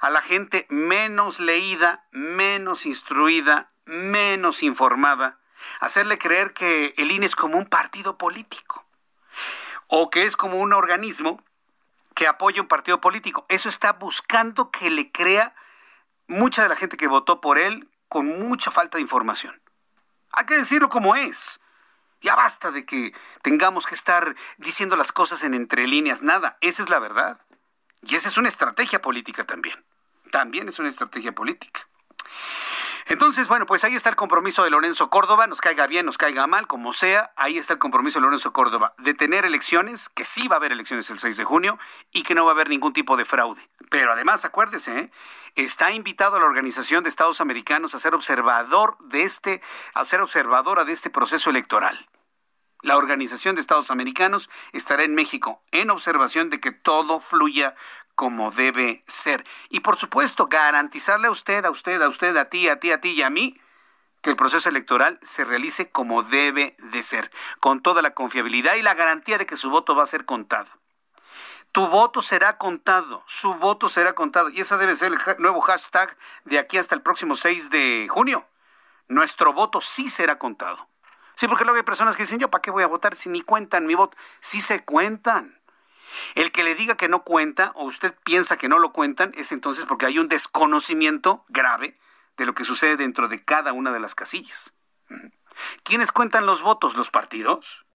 a la gente menos leída, menos instruida, menos informada, hacerle creer que el INE es como un partido político o que es como un organismo que apoya un partido político. Eso está buscando que le crea mucha de la gente que votó por él con mucha falta de información. Hay que decirlo como es. Ya basta de que tengamos que estar diciendo las cosas en entre líneas. Nada, esa es la verdad. Y esa es una estrategia política también. También es una estrategia política. Entonces, bueno, pues ahí está el compromiso de Lorenzo Córdoba, nos caiga bien, nos caiga mal, como sea, ahí está el compromiso de Lorenzo Córdoba de tener elecciones, que sí va a haber elecciones el 6 de junio y que no va a haber ningún tipo de fraude. Pero además, acuérdese, ¿eh? está invitado a la Organización de Estados Americanos a ser observador de este, a ser observadora de este proceso electoral. La Organización de Estados Americanos estará en México en observación de que todo fluya como debe ser. Y por supuesto, garantizarle a usted, a usted, a usted, a ti, a ti, a ti y a mí, que el proceso electoral se realice como debe de ser, con toda la confiabilidad y la garantía de que su voto va a ser contado. Tu voto será contado, su voto será contado. Y ese debe ser el nuevo hashtag de aquí hasta el próximo 6 de junio. Nuestro voto sí será contado. Sí, porque luego hay personas que dicen, yo, ¿para qué voy a votar si ni cuentan mi voto? Sí se cuentan. El que le diga que no cuenta o usted piensa que no lo cuentan es entonces porque hay un desconocimiento grave de lo que sucede dentro de cada una de las casillas. ¿Quiénes cuentan los votos? ¿Los partidos?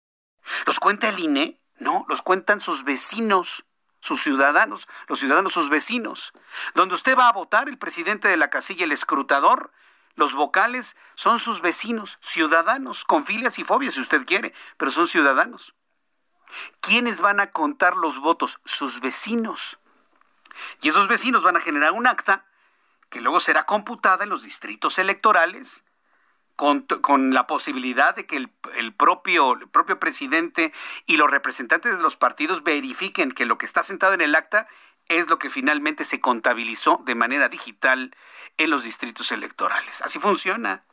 ¿Los cuenta el INE? No, los cuentan sus vecinos, sus ciudadanos, los ciudadanos, sus vecinos. Donde usted va a votar, el presidente de la casilla, el escrutador, los vocales son sus vecinos, ciudadanos, con filias y fobias si usted quiere, pero son ciudadanos. ¿Quiénes van a contar los votos? Sus vecinos. Y esos vecinos van a generar un acta que luego será computada en los distritos electorales con, la posibilidad de que el, propio presidente y los representantes de los partidos verifiquen que lo que está sentado en el acta es lo que finalmente se contabilizó de manera digital en los distritos electorales. Así funciona.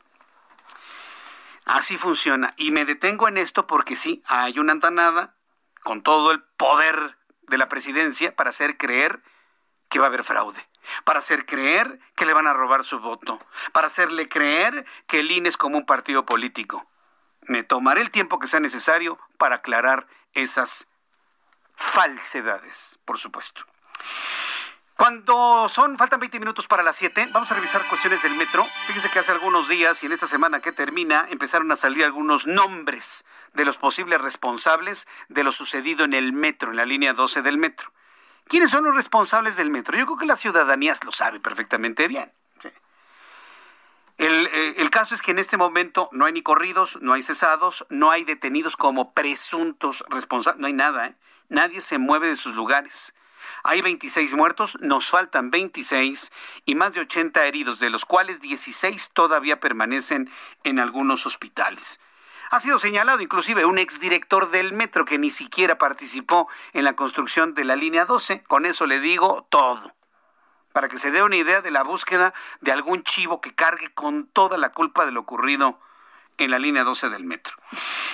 Así funciona. Y me detengo en esto porque sí, hay una antanada con todo el poder de la presidencia para hacer creer que va a haber fraude, para hacer creer que le van a robar su voto, para hacerle creer que el INE es como un partido político. Me tomaré el tiempo que sea necesario para aclarar esas falsedades, por supuesto. Cuando son, faltan 20 minutos para las 7, vamos a revisar cuestiones del metro. Fíjense que hace algunos días y en esta semana que termina empezaron a salir algunos nombres de los posibles responsables de lo sucedido en el metro, en la línea 12 del metro. ¿Quiénes son los responsables del metro? Yo creo que la ciudadanía lo sabe perfectamente bien. El, eh, el, caso es que en este momento no hay ni corridos, no hay cesados, no hay detenidos como presuntos responsables, no hay nada, ¿eh? nadie se mueve de sus lugares. Hay 26 muertos, nos faltan 26 y más de 80 heridos, de los cuales 16 todavía permanecen en algunos hospitales. Ha sido señalado inclusive un exdirector del metro que ni siquiera participó en la construcción de la línea 12. Con eso le digo todo. Para que se dé una idea de la búsqueda de algún chivo que cargue con toda la culpa de lo ocurrido en la línea 12 del metro.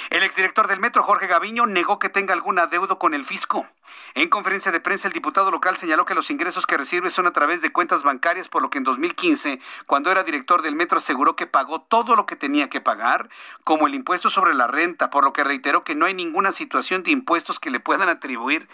El exdirector del metro, Jorge Gaviño, negó que tenga algún adeudo con el fisco. En conferencia de prensa, el diputado local señaló que los ingresos que recibe son a través de cuentas bancarias, por lo que en 2015, cuando era director del metro, aseguró que pagó todo lo que tenía que pagar, como el impuesto sobre la renta, por lo que reiteró que no hay ninguna situación de impuestos que le puedan atribuir.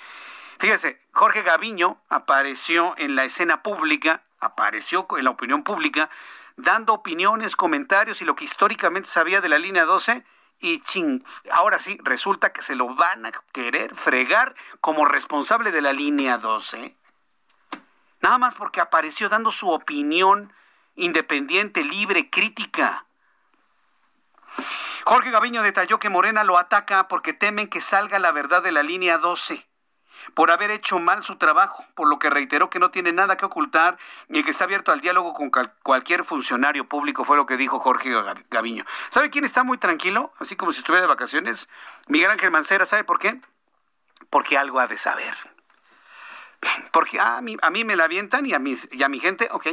Fíjese, Jorge Gaviño apareció en la escena pública, apareció en la opinión pública, dando opiniones, comentarios y lo que históricamente sabía de la línea 12 y ching, ahora sí, resulta que se lo van a querer fregar como responsable de la línea 12. Nada más porque apareció dando su opinión independiente, libre, crítica. Jorge Gaviño detalló que Morena lo ataca porque temen que salga la verdad de la línea 12 por haber hecho mal su trabajo, por lo que reiteró que no tiene nada que ocultar y que está abierto al diálogo con cualquier funcionario público, fue lo que dijo Jorge Gaviño. ¿Sabe quién está muy tranquilo? Así como si estuviera de vacaciones. Miguel Ángel Mancera, ¿sabe por qué? Porque algo ha de saber. (clears throat) Porque ah, a, mí, a mí me la avientan y a, mis, y a mi gente, ok.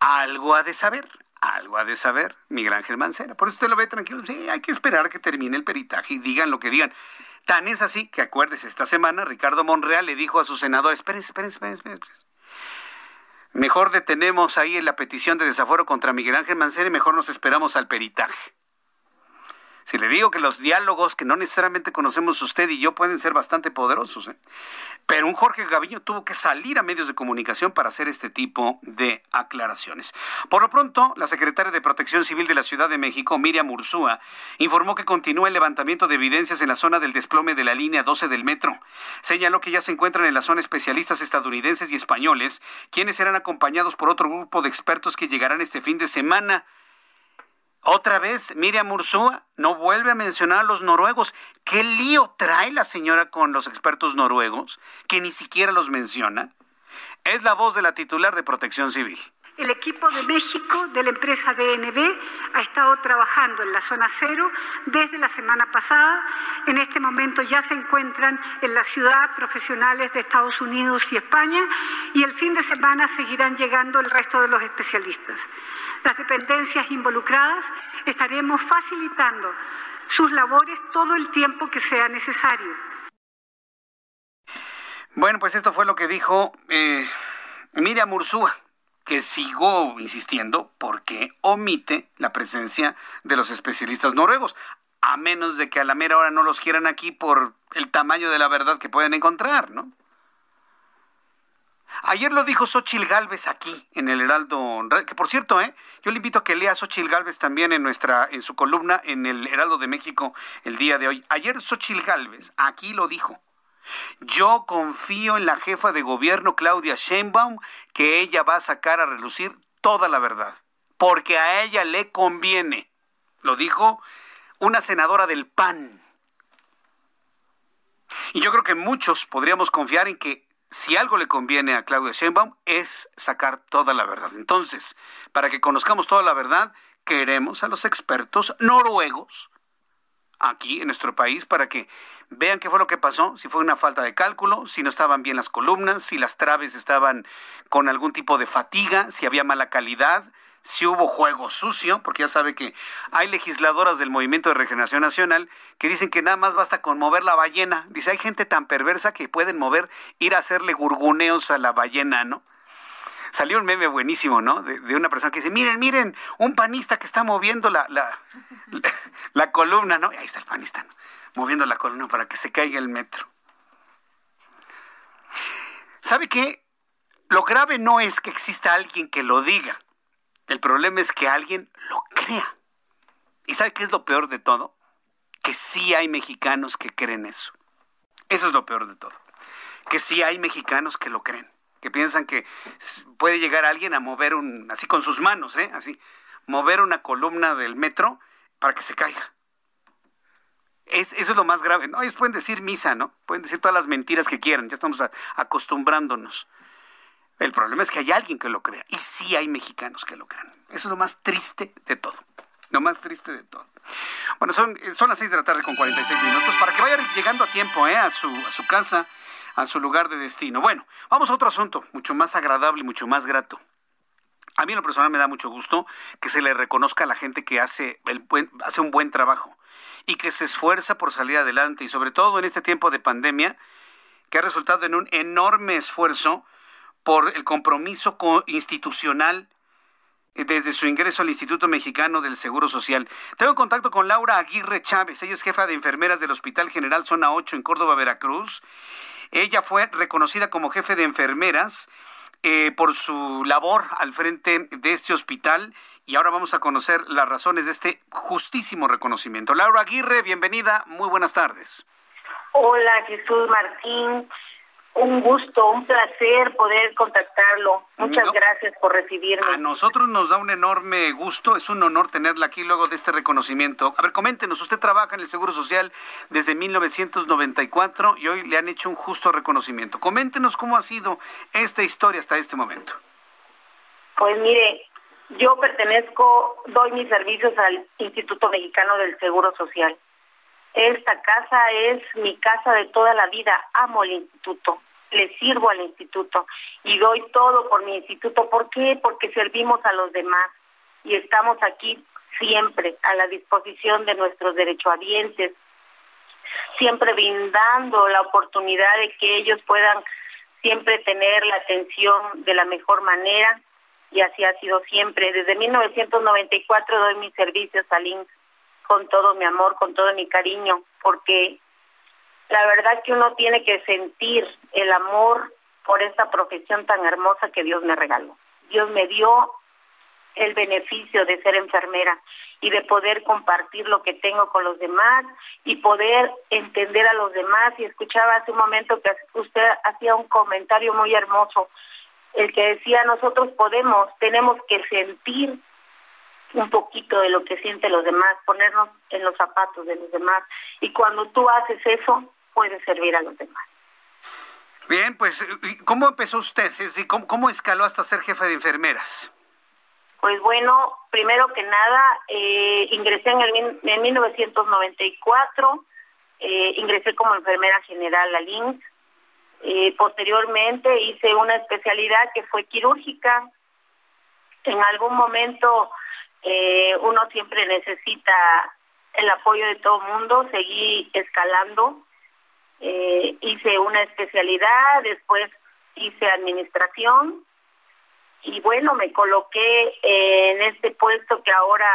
Algo ha de saber algo ha de saber Miguel Ángel Mancera. Por eso usted lo ve tranquilo. Sí, hay que esperar a que termine el peritaje y digan lo que digan. Tan es así que acuérdese, esta semana Ricardo Monreal le dijo a sus senadores, esperen, esperen, esperen. Mejor detenemos ahí la petición de desafuero contra Miguel Ángel Mancera y mejor nos esperamos al peritaje. Si le digo que los diálogos que no necesariamente conocemos usted y yo pueden ser bastante poderosos, ¿eh? pero un Jorge Gaviño tuvo que salir a medios de comunicación para hacer este tipo de aclaraciones. Por lo pronto, la secretaria de Protección Civil de la Ciudad de México, Miriam Ursúa, informó que continúa el levantamiento de evidencias en la zona del desplome de la línea 12 del metro. Señaló que ya se encuentran en la zona especialistas estadounidenses y españoles, quienes serán acompañados por otro grupo de expertos que llegarán este fin de semana. Otra vez, Miriam Ursúa no vuelve a mencionar a los noruegos. ¿Qué lío trae la señora con los expertos noruegos que ni siquiera los menciona? Es la voz de la titular de Protección Civil. El equipo de México de la empresa DNB ha estado trabajando en la zona cero desde la semana pasada. En este momento ya se encuentran en la ciudad profesionales de Estados Unidos y España y el fin de semana seguirán llegando el resto de los especialistas las dependencias involucradas, estaremos facilitando sus labores todo el tiempo que sea necesario. Bueno, pues esto fue lo que dijo eh, Miriam Ursúa, que sigo insistiendo porque omite la presencia de los especialistas noruegos, a menos de que a la mera hora no los quieran aquí por el tamaño de la verdad que pueden encontrar, ¿no? Ayer lo dijo Xochil Gálvez aquí en el Heraldo, que por cierto, ¿eh? yo le invito a que lea a Xochil también en nuestra en su columna en el Heraldo de México el día de hoy. Ayer Xochil Gálvez aquí lo dijo. Yo confío en la jefa de gobierno Claudia Sheinbaum que ella va a sacar a relucir toda la verdad, porque a ella le conviene. Lo dijo una senadora del PAN. Y yo creo que muchos podríamos confiar en que si algo le conviene a Claudia Sheinbaum es sacar toda la verdad. Entonces, para que conozcamos toda la verdad, queremos a los expertos noruegos aquí en nuestro país para que vean qué fue lo que pasó, si fue una falta de cálculo, si no estaban bien las columnas, si las traves estaban con algún tipo de fatiga, si había mala calidad, si hubo juego sucio, porque ya sabe que hay legisladoras del Movimiento de Regeneración Nacional que dicen que nada más basta con mover la ballena. Dice, hay gente tan perversa que pueden mover, ir a hacerle gurguneos a la ballena, ¿no? Salió un meme buenísimo, ¿no? De, una persona que dice, miren, miren, un panista que está moviendo la, la, (laughs) la, columna, ¿no? ahí está el panista, ¿no? moviendo la columna para que se caiga el metro. ¿Sabe qué? Lo grave no es que exista alguien que lo diga. El problema es que alguien lo crea. ¿Y sabe qué es lo peor de todo? Que sí hay mexicanos que creen eso. Eso es lo peor de todo. Que sí hay mexicanos que lo creen. Que piensan que puede llegar alguien a mover un, así con sus manos, ¿eh? Así, mover una columna del metro para que se caiga. Es, eso es lo más grave. No, ellos pueden decir misa, ¿no? Pueden decir todas las mentiras que quieran. Ya estamos acostumbrándonos. El problema es que hay alguien que lo crea. Y sí hay mexicanos que lo crean. Eso es lo más triste de todo. Lo más triste de todo. Bueno, son, son las 6 de la tarde con 46 minutos para que vayan llegando a tiempo ¿eh? a, su, a su casa, a su lugar de destino. Bueno, vamos a otro asunto mucho más agradable y mucho más grato. A mí en lo personal me da mucho gusto que se le reconozca a la gente que hace, el hace un buen trabajo y que se esfuerza por salir adelante y sobre todo en este tiempo de pandemia que ha resultado en un enorme esfuerzo por el compromiso institucional desde su ingreso al Instituto Mexicano del Seguro Social. Tengo contacto con Laura Aguirre Chávez, ella es jefa de enfermeras del Hospital General Zona 8 en Córdoba, Veracruz. Ella fue reconocida como jefe de enfermeras eh, por su labor al frente de este hospital y ahora vamos a conocer las razones de este justísimo reconocimiento. Laura Aguirre, bienvenida, muy buenas tardes. Hola Jesús Martín, un gusto, un placer poder contactarlo. Muchas gracias por recibirme. A nosotros nos da un enorme gusto, es un honor tenerla aquí luego de este reconocimiento. A ver, coméntenos, usted trabaja en el Seguro Social desde 1994 y hoy le han hecho un justo reconocimiento. Coméntenos cómo ha sido esta historia hasta este momento. Pues mire, yo pertenezco, doy mis servicios al Instituto Mexicano del Seguro Social. Esta casa es mi casa de toda la vida. Amo el instituto, le sirvo al instituto y doy todo por mi instituto. ¿Por qué? Porque servimos a los demás y estamos aquí siempre a la disposición de nuestros derechohabientes, siempre brindando la oportunidad de que ellos puedan siempre tener la atención de la mejor manera y así ha sido siempre. Desde 1994 doy mis servicios al INSS con todo mi amor, con todo mi cariño, porque la verdad que uno tiene que sentir el amor por esta profesión tan hermosa que Dios me regaló. Dios me dio el beneficio de ser enfermera y de poder compartir lo que tengo con los demás y poder entender a los demás. Y escuchaba hace un momento que usted hacía un comentario muy hermoso, el que decía, nosotros podemos, tenemos que sentir un poquito de lo que sienten los demás, ponernos en los zapatos de los demás. Y cuando tú haces eso, puedes servir a los demás. Bien, pues, ¿cómo empezó usted? ¿Cómo, cómo escaló hasta ser jefe de enfermeras? Pues bueno, primero que nada, eh, ingresé en, el, en 1994, eh, ingresé como enfermera general a LINS. Eh, posteriormente hice una especialidad que fue quirúrgica. En algún momento eh, uno siempre necesita el apoyo de todo mundo, seguí escalando, eh, hice una especialidad, después hice administración y bueno, me coloqué en este puesto que ahora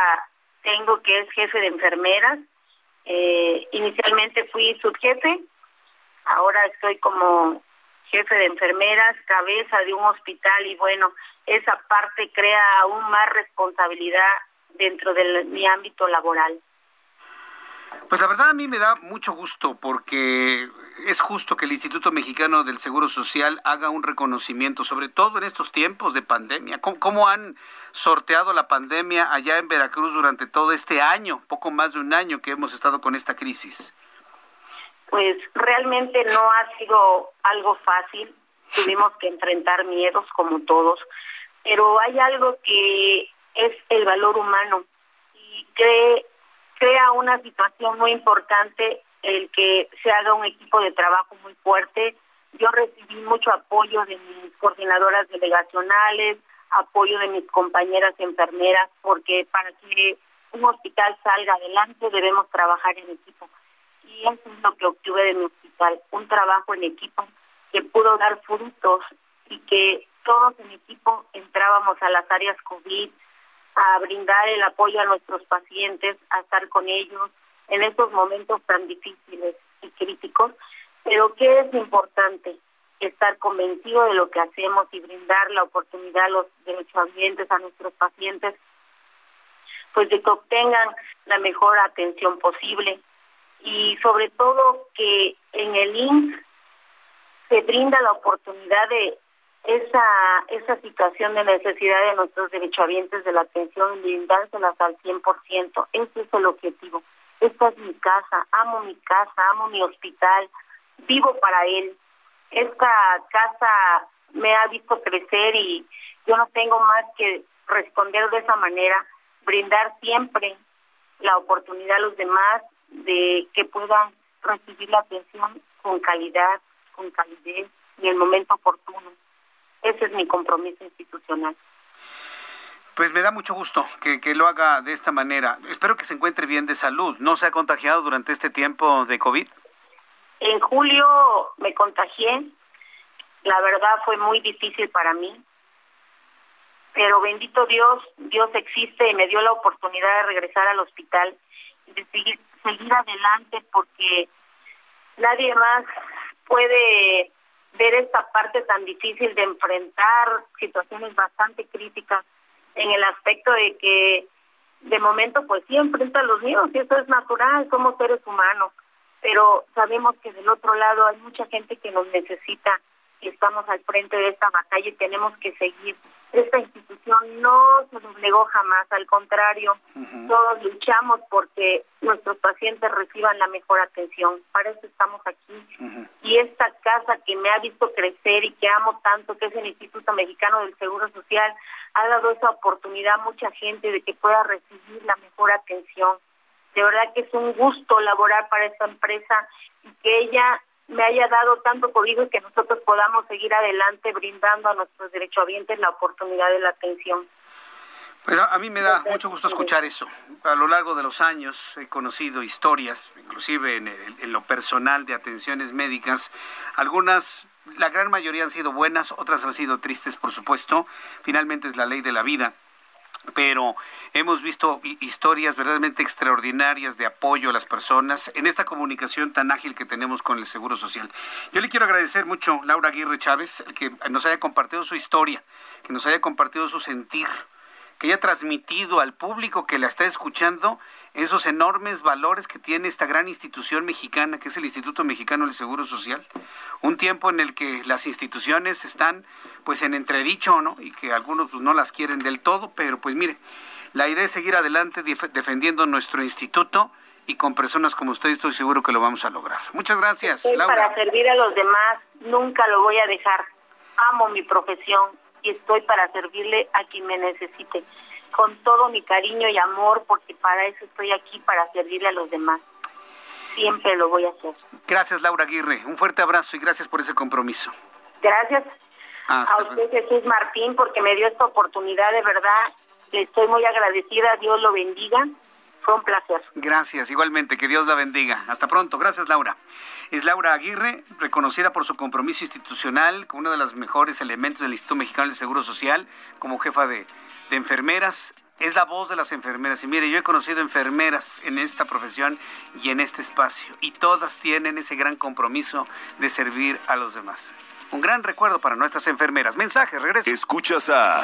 tengo, que es jefe de enfermeras. Eh, inicialmente fui subjefe, ahora estoy como jefe de enfermeras, cabeza de un hospital y bueno, esa parte crea aún más responsabilidad dentro de mi ámbito laboral. Pues la verdad a mí me da mucho gusto porque es justo que el Instituto Mexicano del Seguro Social haga un reconocimiento, sobre todo en estos tiempos de pandemia. ¿Cómo, ¿Cómo, han sorteado la pandemia allá en Veracruz durante todo este año, poco más de un año que hemos estado con esta crisis? Pues realmente no ha sido algo fácil. Tuvimos que enfrentar miedos como todos, pero hay algo que es el valor humano y cree, crea una situación muy importante el que se haga un equipo de trabajo muy fuerte. Yo recibí mucho apoyo de mis coordinadoras delegacionales, apoyo de mis compañeras enfermeras, porque para que un hospital salga adelante debemos trabajar en equipo. Y eso es lo que obtuve de mi hospital, un trabajo en equipo que pudo dar frutos y que todos en equipo entrábamos a las áreas COVID, a brindar el apoyo a nuestros pacientes, a estar con ellos en estos momentos tan difíciles y críticos, pero ¿qué es importante? Estar convencido de lo que hacemos y brindar la oportunidad a los derechohabientes, a nuestros pacientes, pues de que obtengan la mejor atención posible y sobre todo que en el INS se brinda la oportunidad de esa esa situación de necesidad de nuestros derechohabientes de la atención brindárselas al 100%. Ese es el objetivo. Esta es mi casa, amo mi casa, amo mi hospital, vivo para él. Esta casa me ha visto crecer y yo no tengo más que responder de esa manera, brindar siempre la oportunidad a los demás de que puedan recibir la atención con calidad, con calidez y en el momento oportuno. Ese es mi compromiso institucional. Pues me da mucho gusto que, que, lo haga de esta manera. Espero que se encuentre bien de salud. ¿No se ha contagiado durante este tiempo de COVID? En julio me contagié. La verdad fue muy difícil para mí. Pero bendito Dios, Dios existe y me dio la oportunidad de regresar al hospital y de seguir, seguir adelante porque nadie más puede ver esta parte tan difícil de enfrentar situaciones bastante críticas en el aspecto de que de momento pues sí enfrenta a los míos y eso es natural, somos seres humanos, pero sabemos que del otro lado hay mucha gente que nos necesita y estamos al frente de esta batalla y tenemos que seguir. Esta institución no se doblegó jamás, al contrario, todos luchamos porque nuestros pacientes reciban la mejor atención. Para eso estamos aquí. Y esta casa que me ha visto crecer y que amo tanto, que es el Instituto Mexicano del Seguro Social, ha dado esa oportunidad a mucha gente de que pueda recibir la mejor atención. De verdad que es un gusto laborar para esta empresa y que ella me haya dado tanto cobijo que nosotros podamos seguir adelante brindando a nuestros derechohabientes la oportunidad de la atención. Pues a, mí me da mucho gusto escuchar eso. A lo largo de los años he conocido historias, inclusive en, en, lo personal de atenciones médicas. Algunas, la gran mayoría han sido buenas, otras han sido tristes, por supuesto. Finalmente es la ley de la vida pero hemos visto historias verdaderamente extraordinarias de apoyo a las personas en esta comunicación tan ágil que tenemos con el Seguro Social. Yo le quiero agradecer mucho, Laura Aguirre Chávez, que nos haya compartido su historia, que nos haya compartido su sentir que haya transmitido al público que la está escuchando esos enormes valores que tiene esta gran institución mexicana, que es el Instituto Mexicano del Seguro Social. Un tiempo en el que las instituciones están pues en entredicho, ¿no? Y que algunos pues, no las quieren del todo, pero pues mire, la idea es seguir adelante defendiendo nuestro instituto y con personas como usted estoy seguro que lo vamos a lograr. Muchas gracias, Laura. Para servir a los demás, nunca lo voy a dejar. Amo mi profesión y estoy para servirle a quien me necesite, con todo mi cariño y amor, porque para eso estoy aquí, para servirle a los demás. Siempre lo voy a hacer. Gracias, Laura Aguirre. Un fuerte abrazo y gracias por ese compromiso. Gracias a usted, Jesús Martín, porque me dio esta oportunidad, de verdad. Le estoy muy agradecida. Dios lo bendiga. Fue un placer. Gracias, igualmente, que Dios la bendiga. Hasta pronto. Gracias, Laura. Es Laura Aguirre, reconocida por su compromiso institucional como uno de los mejores elementos del Instituto Mexicano del Seguro Social, como jefa de, de enfermeras. Es la voz de las enfermeras. Y mire, yo he conocido enfermeras en esta profesión y en este espacio. Y todas tienen ese gran compromiso de servir a los demás. Un gran recuerdo para nuestras enfermeras. Mensaje, regreso. Escuchas a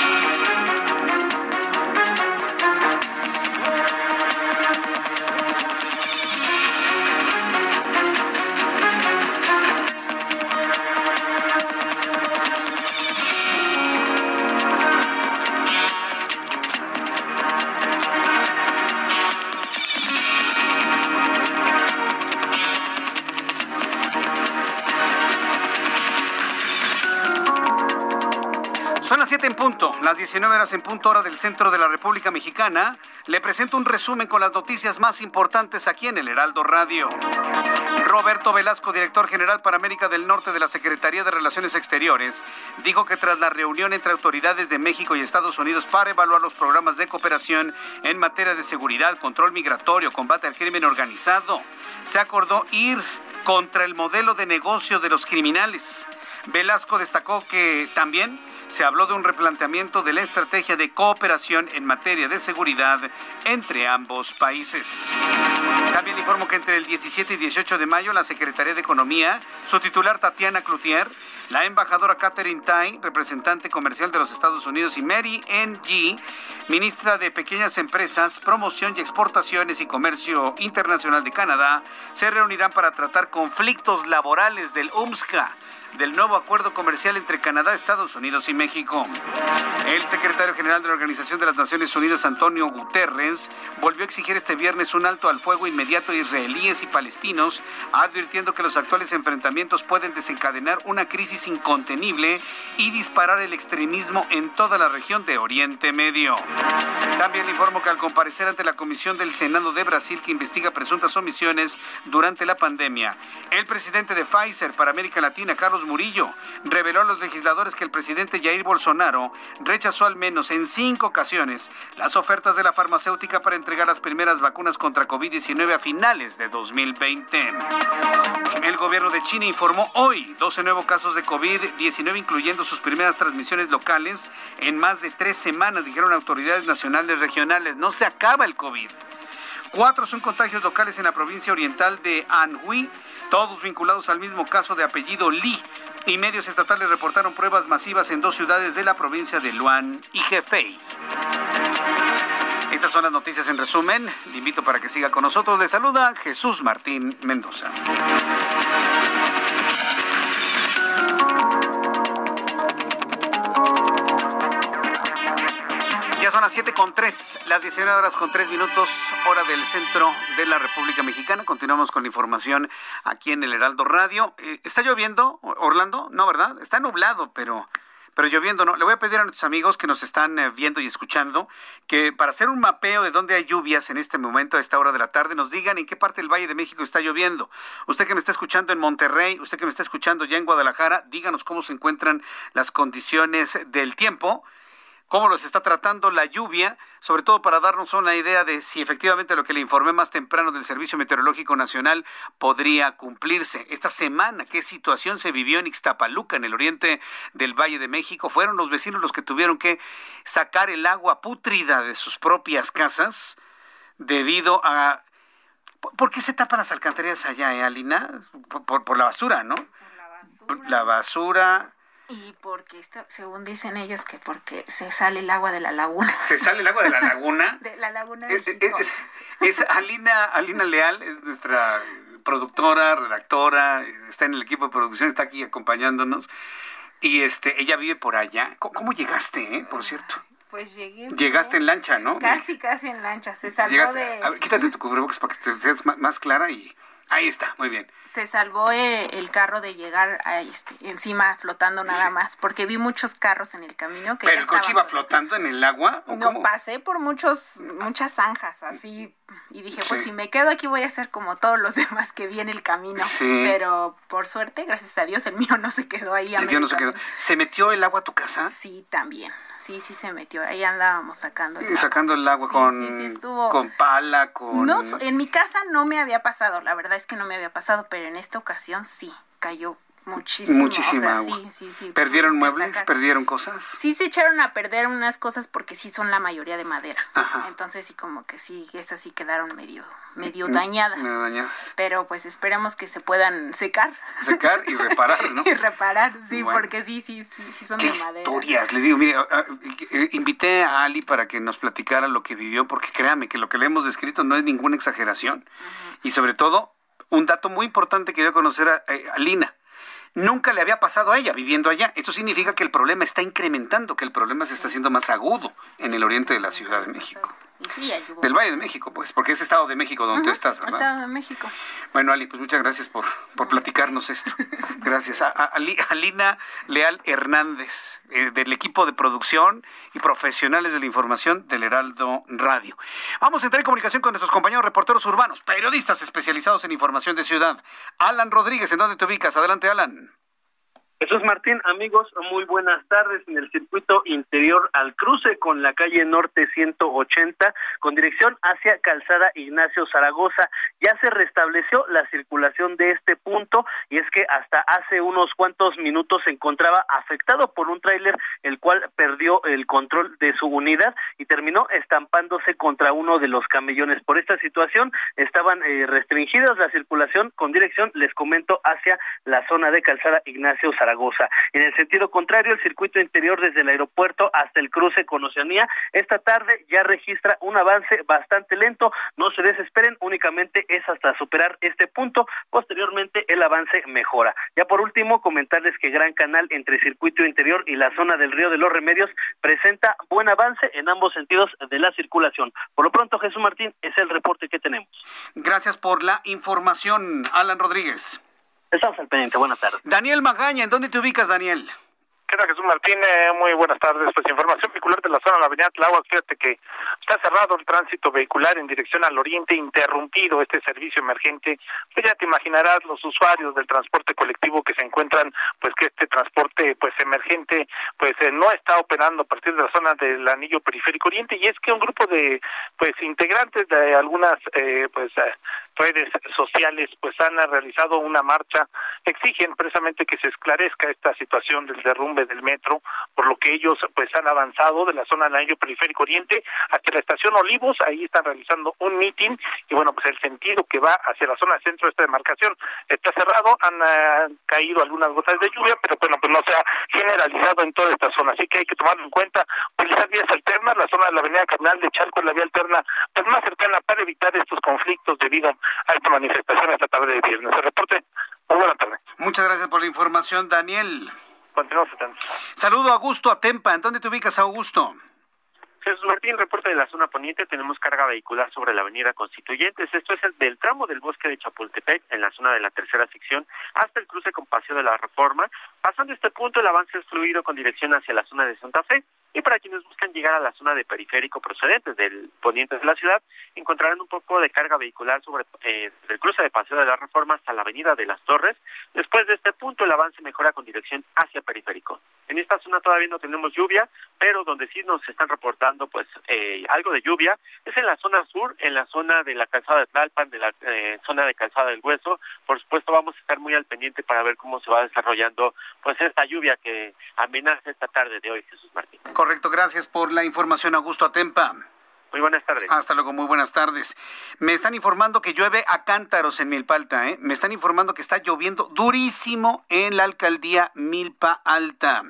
19 horas en punto hora del centro de la República Mexicana, le presento un resumen con las noticias más importantes aquí en el Heraldo Radio. Roberto Velasco, director general para América del Norte de la Secretaría de Relaciones Exteriores, dijo que tras la reunión entre autoridades de México y Estados Unidos para evaluar los programas de cooperación en materia de seguridad, control migratorio, combate al crimen organizado, se acordó ir contra el modelo de negocio de los criminales. Velasco destacó que también se habló de un replanteamiento de la estrategia de cooperación en materia de seguridad entre ambos países. También informo que entre el 17 y 18 de mayo la Secretaría de Economía, su titular Tatiana Cloutier, la embajadora Catherine Tai, representante comercial de los Estados Unidos, y Mary N.G., ministra de Pequeñas Empresas, Promoción y Exportaciones y Comercio Internacional de Canadá, se reunirán para tratar conflictos laborales del UMSCA del nuevo acuerdo comercial entre Canadá, Estados Unidos y México. El secretario general de la Organización de las Naciones Unidas, Antonio Guterres, volvió a exigir este viernes un alto al fuego inmediato a israelíes y palestinos, advirtiendo que los actuales enfrentamientos pueden desencadenar una crisis incontenible y disparar el extremismo en toda la región de Oriente Medio. También informo que al comparecer ante la Comisión del Senado de Brasil que investiga presuntas omisiones durante la pandemia, el presidente de Pfizer para América Latina, Carlos Murillo, reveló a los legisladores que el presidente Jair Bolsonaro rechazó al menos en cinco ocasiones las ofertas de la farmacéutica para entregar las primeras vacunas contra COVID-19 a finales de 2020. El gobierno de China informó hoy 12 nuevos casos de COVID-19, incluyendo sus primeras transmisiones locales en más de tres semanas, dijeron autoridades nacionales regionales. No se acaba el COVID. Cuatro son contagios locales en la provincia oriental de Anhui, todos vinculados al mismo caso de apellido Li. Y medios estatales reportaron pruebas masivas en dos ciudades de la provincia de Luan y Hefei. Estas son las noticias en resumen. Le invito para que siga con nosotros. Le saluda Jesús Martín Mendoza. 7 con 3, las 19 horas con 3 minutos, hora del centro de la República Mexicana. Continuamos con la información aquí en el Heraldo Radio. Eh, ¿Está lloviendo, Orlando? No, ¿verdad? Está nublado, pero pero lloviendo no. Le voy a pedir a nuestros amigos que nos están eh, viendo y escuchando que para hacer un mapeo de dónde hay lluvias en este momento, a esta hora de la tarde, nos digan en qué parte del Valle de México está lloviendo. Usted que me está escuchando en Monterrey, usted que me está escuchando ya en Guadalajara, díganos cómo se encuentran las condiciones del tiempo cómo los está tratando la lluvia, sobre todo para darnos una idea de si efectivamente lo que le informé más temprano del Servicio Meteorológico Nacional podría cumplirse. Esta semana, ¿qué situación se vivió en Ixtapaluca, en el oriente del Valle de México? Fueron los vecinos los que tuvieron que sacar el agua pútrida de sus propias casas debido a... ¿Por qué se tapan las alcantarillas allá, eh, Alina? Por, la basura, ¿no? Por la basura. La basura y porque, según dicen ellos, que porque se sale el agua de la laguna. ¿Se sale el agua de la (laughs) laguna? de la laguna. Es, es, Alina, Alina Leal, es nuestra productora, redactora, está en el equipo de producción, está aquí acompañándonos. Y este, ella vive por allá. ¿Cómo, llegaste, eh, por cierto? Pues llegué. Llegaste en lancha, ¿no? Casi, casi en lancha. Se salvó de. A ver, quítate tu cubrebocas para que te veas más clara y. Ahí está, muy bien. Se salvó eh, el carro de llegar a este, encima flotando nada más, porque vi muchos carros en el camino. Que ¿Pero el coche iba flotando en el agua? no, pasé por muchos, muchas zanjas así, y dije, pues si me quedo aquí voy a ser como todos los (laughs) demás que vi en el camino. Pero por suerte, gracias a Dios, el mío no se quedó ahí. El mío no se quedó. ¿Se metió el agua a tu casa? Sí, también. Sí, sí se metió. Ahí andábamos sacando el agua. Sacando el agua con, con pala, con... No, en mi casa no me había pasado, la verdad es que no me había pasado, pero en esta ocasión sí, cayó muchísimo. Muchísima agua. Sí, sí, sí. ¿Perdieron muebles? ¿Perdieron cosas? Sí se echaron a perder unas cosas porque sí son la mayoría de madera. Entonces sí como que sí, esas sí quedaron medio, medio mm, dañadas. Medio dañadas. Pero pues esperamos que se puedan secar. Secar y reparar, ¿no? (laughs) y reparar, sí, porque sí, sí, sí, sí son de madera. historias? Le digo, mire, eh, invité a Ali para que nos platicara lo que vivió, porque créame que lo que le hemos descrito no es ninguna exageración. Y sobre todo, un dato muy importante que dio a conocer a eh, Lina nunca le había pasado a ella viviendo allá. Esto significa que el problema está incrementando, que el problema se está haciendo más agudo en el oriente de la Ciudad de México. Del Valle de México, pues, porque es Estado de México donde tú estás, ¿verdad? Estado de México. Bueno, Ali, pues muchas gracias por, por platicarnos esto. (laughs) Gracias. A, a, Lina Leal Hernández, eh, del equipo de producción y profesionales de la información del Heraldo Radio. Vamos a entrar en comunicación con nuestros compañeros reporteros urbanos, periodistas especializados en información de ciudad. Alan Rodríguez, ¿en dónde te ubicas? Adelante, Alan. Jesús Martín, amigos, muy buenas tardes en el circuito interior al cruce con la calle Norte 180 con dirección hacia Calzada Ignacio Zaragoza. Ya se restableció la circulación de este punto y es que hasta hace unos cuantos minutos se encontraba afectado por un tráiler el cual perdió el control de su unidad y terminó estampándose contra uno de los camellones. Por esta situación estaban eh, restringidas la circulación con dirección, les comento, hacia la zona de Calzada Ignacio Zaragoza. En el sentido contrario, el circuito interior desde el aeropuerto hasta el cruce con Oceanía, esta tarde ya registra un avance bastante lento. No se desesperen, únicamente es hasta superar este punto. Posteriormente, el avance mejora. Ya por último, comentarles que Gran Canal entre circuito interior y la zona del Río de los Remedios presenta buen avance en ambos sentidos de la circulación. Por lo pronto, Jesús Martín, es el reporte que tenemos. Gracias por la información, Alan Rodríguez. Estamos al pendiente, buenas tardes. Daniel Magaña, ¿en dónde te ubicas, Daniel? ¿Qué tal, Jesús Martínez? Muy buenas tardes. Pues información vehicular de la zona de la avenida Tláhuac. Fíjate que está cerrado el tránsito vehicular en dirección al oriente, interrumpido este servicio emergente. Pues ya te imaginarás los usuarios del transporte colectivo que se encuentran, pues que este transporte pues emergente pues eh, no está operando a partir de la zona del anillo periférico oriente y es que un grupo de pues integrantes de algunas eh, pues eh, redes sociales pues han realizado una marcha, exigen precisamente que se esclarezca esta situación del derrumbe del metro, por lo que ellos pues han avanzado de la zona del anillo periférico oriente hasta la estación Olivos, ahí están realizando un meeting y bueno pues el sentido que va hacia la zona centro de esta demarcación está cerrado, han eh, caído algunas gotas de lluvia, pero bueno pues no se ha generalizado en toda esta zona, así que hay que tomarlo en cuenta, utilizar vías alternas, la zona de la avenida Carnal de Charco es la vía alterna pues más cercana para evitar estos conflictos debido a esta manifestación esta tarde de viernes. El reporte, muy buena tarde. Muchas gracias por la información, Daniel. Continuamos atentos. Saludo a Augusto Atempa. ¿En dónde te ubicas, Augusto? Jesús Martín, reporte de la zona poniente, tenemos carga vehicular sobre la avenida Constituyentes, esto es el del tramo del bosque de Chapultepec, en la zona de la tercera sección, hasta el cruce con Paseo de la Reforma. Pasando este punto, el avance es fluido con dirección hacia la zona de Santa Fe, y para quienes buscan llegar a la zona de periférico procedentes del poniente de la ciudad, encontrarán un poco de carga vehicular sobre eh, el cruce de Paseo de la Reforma hasta la avenida de las Torres. Después de este punto, el avance mejora con dirección hacia periférico. En esta zona todavía no tenemos lluvia, pero donde sí nos están reportando pues eh, algo de lluvia es en la zona sur, en la zona de la calzada de Tlalpan, de la eh, zona de calzada del Hueso. Por supuesto, vamos a estar muy al pendiente para ver cómo se va desarrollando pues esta lluvia que amenaza esta tarde de hoy, Jesús Martín. Correcto, gracias por la información, Augusto Atempa. Muy buenas tardes. Hasta luego, muy buenas tardes. Me están informando que llueve a cántaros en Milpalta, ¿eh? Me están informando que está lloviendo durísimo en la alcaldía Milpa Alta.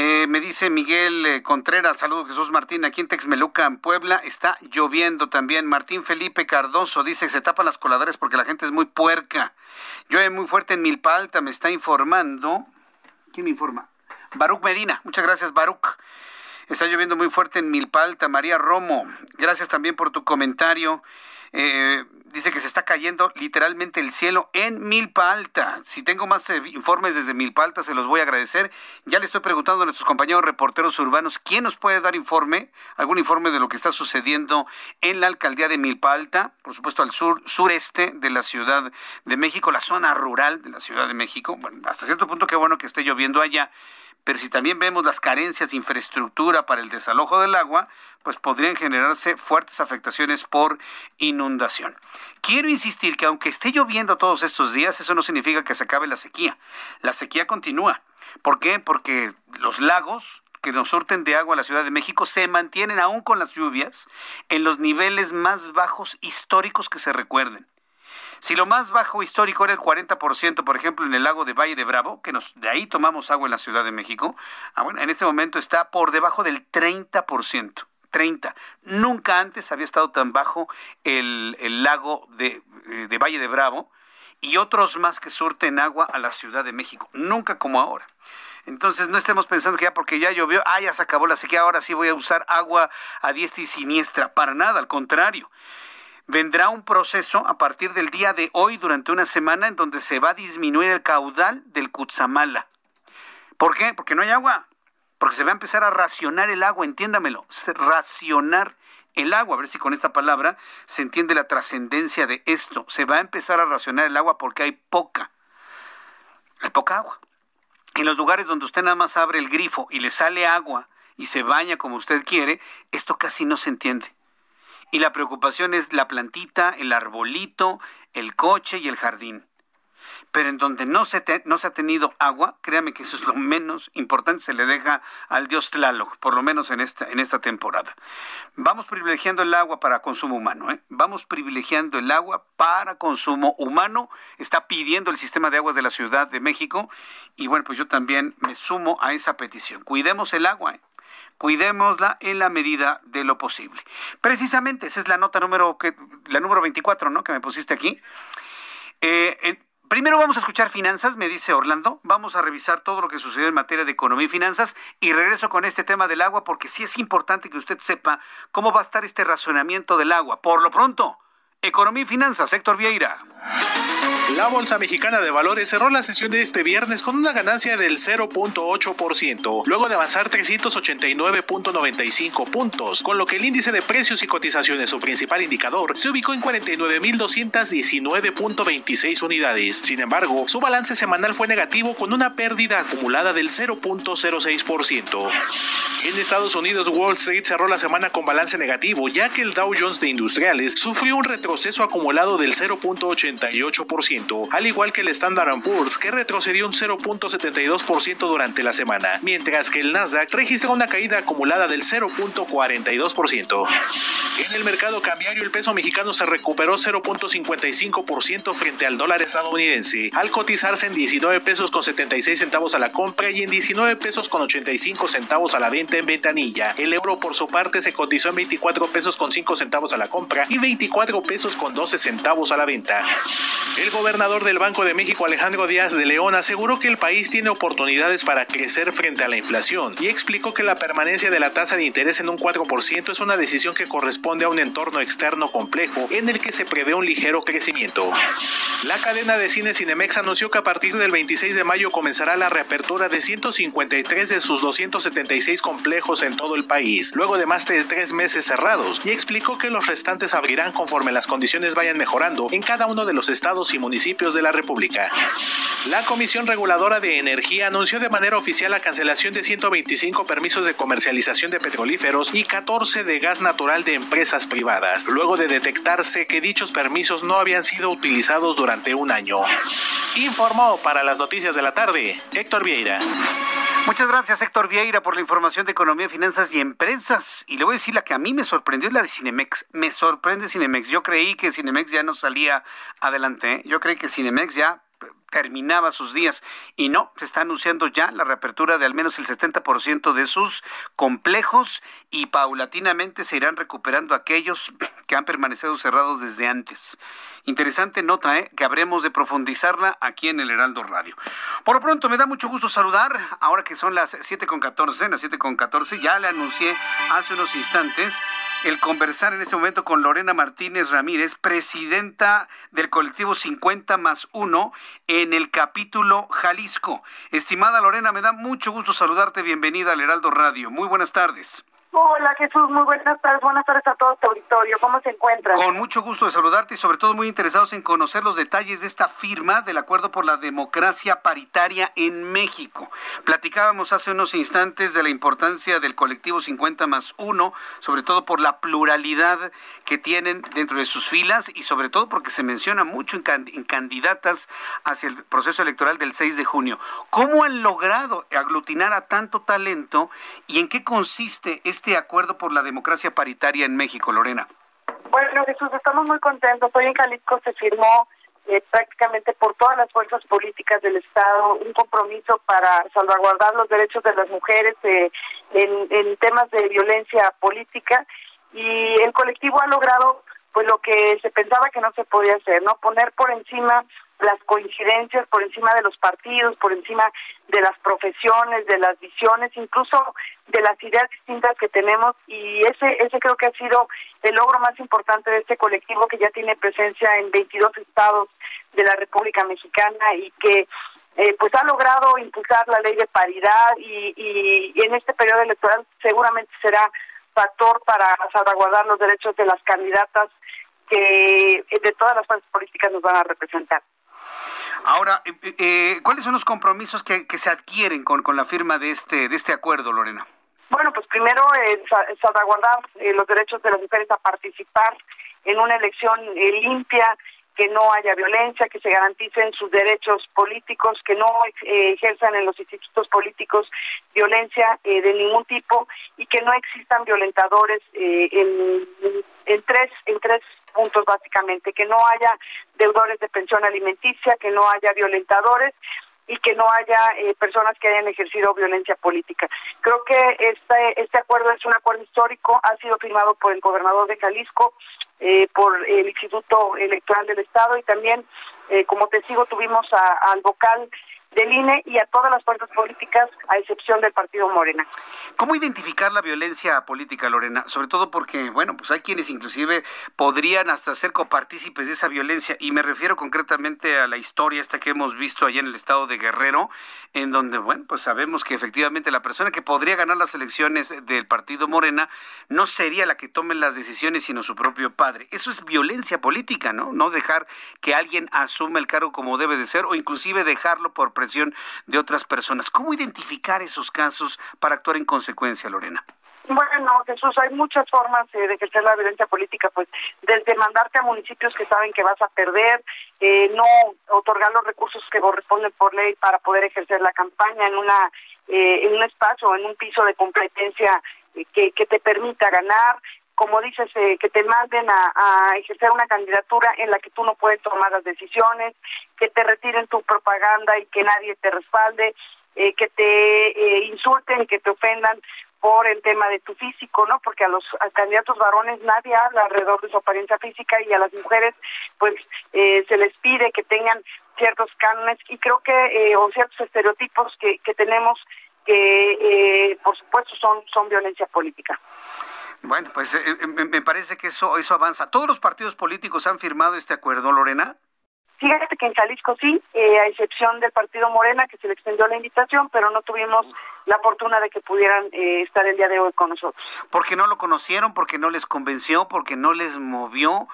Eh, me dice Miguel eh, Contreras, saludos Jesús Martín, aquí en Texmeluca, en Puebla, está lloviendo también. Martín Felipe Cardoso dice que se tapan las coladeras porque la gente es muy puerca. Llueve muy fuerte en Milpa Alta, me está informando. ¿Quién me informa? Baruch Medina, muchas gracias Baruch. Está lloviendo muy fuerte en Milpa Alta. María Romo, gracias también por tu comentario. Eh, dice que se está cayendo literalmente el cielo en Milpa Alta. Si tengo más eh, informes desde Milpa Alta, se los voy a agradecer. Ya le estoy preguntando a nuestros compañeros reporteros urbanos quién nos puede dar informe, algún informe de lo que está sucediendo en la alcaldía de Milpa Alta, por supuesto al sur, sureste de la Ciudad de México, la zona rural de la Ciudad de México. Bueno, hasta cierto punto qué bueno que esté lloviendo allá pero si también vemos las carencias de infraestructura para el desalojo del agua, pues podrían generarse fuertes afectaciones por inundación. Quiero insistir que aunque esté lloviendo todos estos días, eso no significa que se acabe la sequía. La sequía continúa. ¿Por qué? Porque los lagos que nos surten de agua a la Ciudad de México se mantienen aún con las lluvias en los niveles más bajos históricos que se recuerden. Si lo más bajo histórico era el 40%, por ejemplo, en el lago de Valle de Bravo, que nos, de ahí tomamos agua en la Ciudad de México, ah, bueno, en este momento está por debajo del 30%. 30. Nunca antes había estado tan bajo el, lago de, eh, de Valle de Bravo y otros más que surten agua a la Ciudad de México. Nunca como ahora. Entonces no estemos pensando que ya porque ya llovió, ah, ya se acabó la sequía, ahora sí voy a usar agua a diestra y siniestra. Para nada, al contrario vendrá un proceso a partir del día de hoy durante una semana en donde se va a disminuir el caudal del Cutzamala. ¿Por qué? Porque no hay agua. Porque se va a empezar a racionar el agua, entiéndamelo, racionar el agua. A ver si con esta palabra se entiende la trascendencia de esto. Se va a empezar a racionar el agua porque hay poca. Hay poca agua. En los lugares donde usted nada más abre el grifo y le sale agua y se baña como usted quiere, esto casi no se entiende. Y la preocupación es la plantita, el arbolito, el coche y el jardín. Pero en donde no se, no se ha tenido agua, créame que eso es lo menos importante, se le deja al dios Tlaloc, por lo menos en esta, en esta temporada. Vamos privilegiando el agua para consumo humano, ¿eh? Vamos privilegiando el agua para consumo humano. Está pidiendo el sistema de aguas de la Ciudad de México. Y bueno, pues yo también me sumo a esa petición. Cuidemos el agua, ¿eh? Cuidémosla en la medida de lo posible. Precisamente, esa es la nota número, que, la número 24, ¿no? Que me pusiste aquí. Eh, primero vamos a escuchar finanzas, me dice Orlando. Vamos a revisar todo lo que sucedió en materia de economía y finanzas y regreso con este tema del agua porque sí es importante que usted sepa cómo va a estar este razonamiento del agua. Por lo pronto, economía y finanzas, Héctor Vieira. La Bolsa Mexicana de Valores cerró la sesión de este viernes con una ganancia del 0.8%, luego de avanzar 389.95 puntos, con lo que el índice de precios y cotizaciones, su principal indicador, se ubicó en 49.219.26 unidades. Sin embargo, su balance semanal fue negativo con una pérdida acumulada del 0.06%. En Estados Unidos, Wall Street cerró la semana con balance negativo, ya que el Dow Jones de Industriales sufrió un retroceso acumulado del 0.88%, al igual que el Standard Poor's, que retrocedió un 0.72% durante la semana, mientras que el Nasdaq registró una caída acumulada del 0.42%. En el mercado cambiario, el peso mexicano se recuperó 0.55% frente al dólar estadounidense, al cotizarse en 19 pesos con 76 centavos a la compra y en 19 pesos con 85 centavos a la venta en ventanilla. El euro por su parte se cotizó en 24 pesos con 5 centavos a la compra y 24 pesos con 12 centavos a la venta. El gobernador del Banco de México, Alejandro Díaz de León, aseguró que el país tiene oportunidades para crecer frente a la inflación y explicó que la permanencia de la tasa de interés en un 4% es una decisión que corresponde a un entorno externo complejo en el que se prevé un ligero crecimiento. La cadena de cine Cinemex anunció que a partir del 26 de mayo comenzará la reapertura de 153 de sus 276 complejos en todo el país, luego de más de tres meses cerrados, y explicó que los restantes abrirán conforme las condiciones vayan mejorando en cada uno de los estados y municipios de la República. La Comisión Reguladora de Energía anunció de manera oficial la cancelación de 125 permisos de comercialización de petrolíferos y 14 de gas natural de empresas privadas, luego de detectarse que dichos permisos no habían sido utilizados durante un año. Informó para las noticias de la tarde Héctor Vieira. Muchas gracias, Héctor Vieira, por la información de economía, finanzas y empresas. Y le voy a decir la que a mí me sorprendió es la de Cinemex. Me sorprende Cinemex. Yo creí que Cinemex ya no salía adelante. ¿eh? Yo creí que Cinemex ya terminaba sus días y no, se está anunciando ya la reapertura de al menos el 70% de sus complejos y paulatinamente se irán recuperando aquellos (clears throat) que han permanecido cerrados desde antes. Interesante nota, ¿eh? que habremos de profundizarla aquí en el Heraldo Radio. Por lo pronto, me da mucho gusto saludar, ahora que son las 7.14, las 7.14, ya le anuncié hace unos instantes el conversar en este momento con Lorena Martínez Ramírez, presidenta del colectivo 50 más 1 en el capítulo Jalisco. Estimada Lorena, me da mucho gusto saludarte. Bienvenida al Heraldo Radio. Muy buenas tardes. Hola Jesús, muy buenas tardes, buenas tardes a todo tu auditorio, ¿cómo se encuentran? Con mucho gusto de saludarte y sobre todo muy interesados en conocer los detalles de esta firma del Acuerdo por la Democracia Paritaria en México. Platicábamos hace unos instantes de la importancia del colectivo 50 más 1, sobre todo por la pluralidad que tienen dentro de sus filas y sobre todo porque se menciona mucho en, en candidatas hacia el proceso electoral del 6 de junio. ¿Cómo han logrado aglutinar a tanto talento y en qué consiste este este acuerdo por la democracia paritaria en México, Lorena? Bueno, Jesús, estamos muy contentos. Hoy en Jalisco se firmó eh, prácticamente por todas las fuerzas políticas del Estado un compromiso para salvaguardar los derechos de las mujeres eh, en, en temas de violencia política y el colectivo ha logrado pues lo que se pensaba que no se podía hacer, ¿no? Poner por encima las coincidencias por encima de los partidos, por encima de las profesiones, de las visiones, incluso de las ideas distintas que tenemos y ese ese creo que ha sido el logro más importante de este colectivo que ya tiene presencia en 22 estados de la República Mexicana y que eh, pues ha logrado impulsar la ley de paridad y, y en este periodo electoral seguramente será factor para salvaguardar los derechos de las candidatas que de todas las fuerzas políticas nos van a representar. Ahora, eh, eh, eh, ¿cuáles son los compromisos que, se adquieren con, con la firma de este, de este acuerdo, Lorena? Bueno, pues primero eh, salvaguardar los derechos de las mujeres a participar en una elección limpia, que no haya violencia, que se garanticen sus derechos políticos, que no ejerzan en los institutos políticos violencia de ningún tipo y que no existan violentadores en, en tres en tres puntos básicamente, que no haya deudores de pensión alimenticia, que no haya violentadores y que no haya eh, personas que hayan ejercido violencia política. Creo que este, este acuerdo es un acuerdo histórico, ha sido firmado por el gobernador de Jalisco, eh, por el Instituto Electoral del Estado y también eh, como testigo tuvimos al vocal del INE y a todas las fuerzas políticas, a excepción del partido Morena. ¿Cómo identificar la violencia política, Lorena? Sobre todo porque, bueno, pues hay quienes inclusive podrían hasta ser copartícipes de esa violencia y me refiero concretamente a la historia esta que hemos visto allá en el estado de Guerrero, en donde, bueno, pues sabemos que efectivamente la persona que podría ganar las elecciones del partido Morena no sería la que tome las decisiones, sino su propio padre. Eso es violencia política, ¿no? No dejar que alguien asuma el cargo como debe de ser o inclusive dejarlo por presión de otras personas. ¿Cómo identificar esos casos para actuar en consecuencia, Lorena? Bueno, Jesús, hay muchas formas eh, de ejercer la violencia política, pues desde mandarte a municipios que saben que vas a perder, eh, no otorgar los recursos que corresponden por ley para poder ejercer la campaña en una eh, en un espacio, en un piso de competencia que, que te permita ganar, como dices, que te manden a, ejercer una candidatura en la que tú no puedes tomar las decisiones, que te retiren tu propaganda y que nadie te respalde, que te insulten, que te ofendan por el tema de tu físico, ¿no? Porque a los candidatos varones nadie habla alrededor de su apariencia física y a las mujeres pues eh, se les pide que tengan ciertos cánones y creo que eh, o ciertos estereotipos que, que tenemos que eh, por supuesto son son violencia política. Bueno, pues me parece que eso eso avanza. Todos los partidos políticos han firmado este acuerdo, Lorena. Fíjate que en Jalisco sí, eh, a excepción del partido Morena, que se le extendió la invitación, pero no tuvimos la fortuna de que pudieran eh, estar el día de hoy con nosotros. ¿Porque no lo conocieron? ¿Porque no les convenció? ¿Porque no les movió?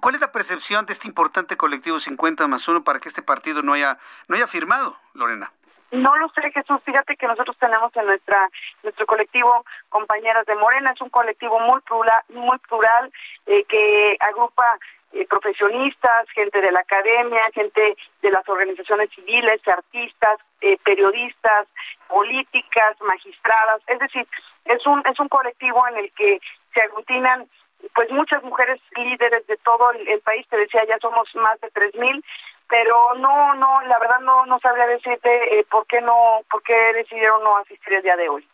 ¿Cuál es la percepción de este importante colectivo 50 más 1 para que este partido no haya, no haya firmado, Lorena? No lo sé, Jesús. Fíjate que nosotros tenemos en nuestra nuestro colectivo compañeras de Morena. Es un colectivo muy plural, muy plural eh, que agrupa eh, profesionistas, gente de la academia, gente de las organizaciones civiles, artistas, eh, periodistas, políticas, magistradas, es decir, es un es un colectivo en el que se aglutinan pues muchas mujeres líderes de todo el, país, te decía, ya somos más de tres mil, pero no, no, la verdad no, no sabría decirte eh, por qué no, por qué decidieron no asistir el día de hoy.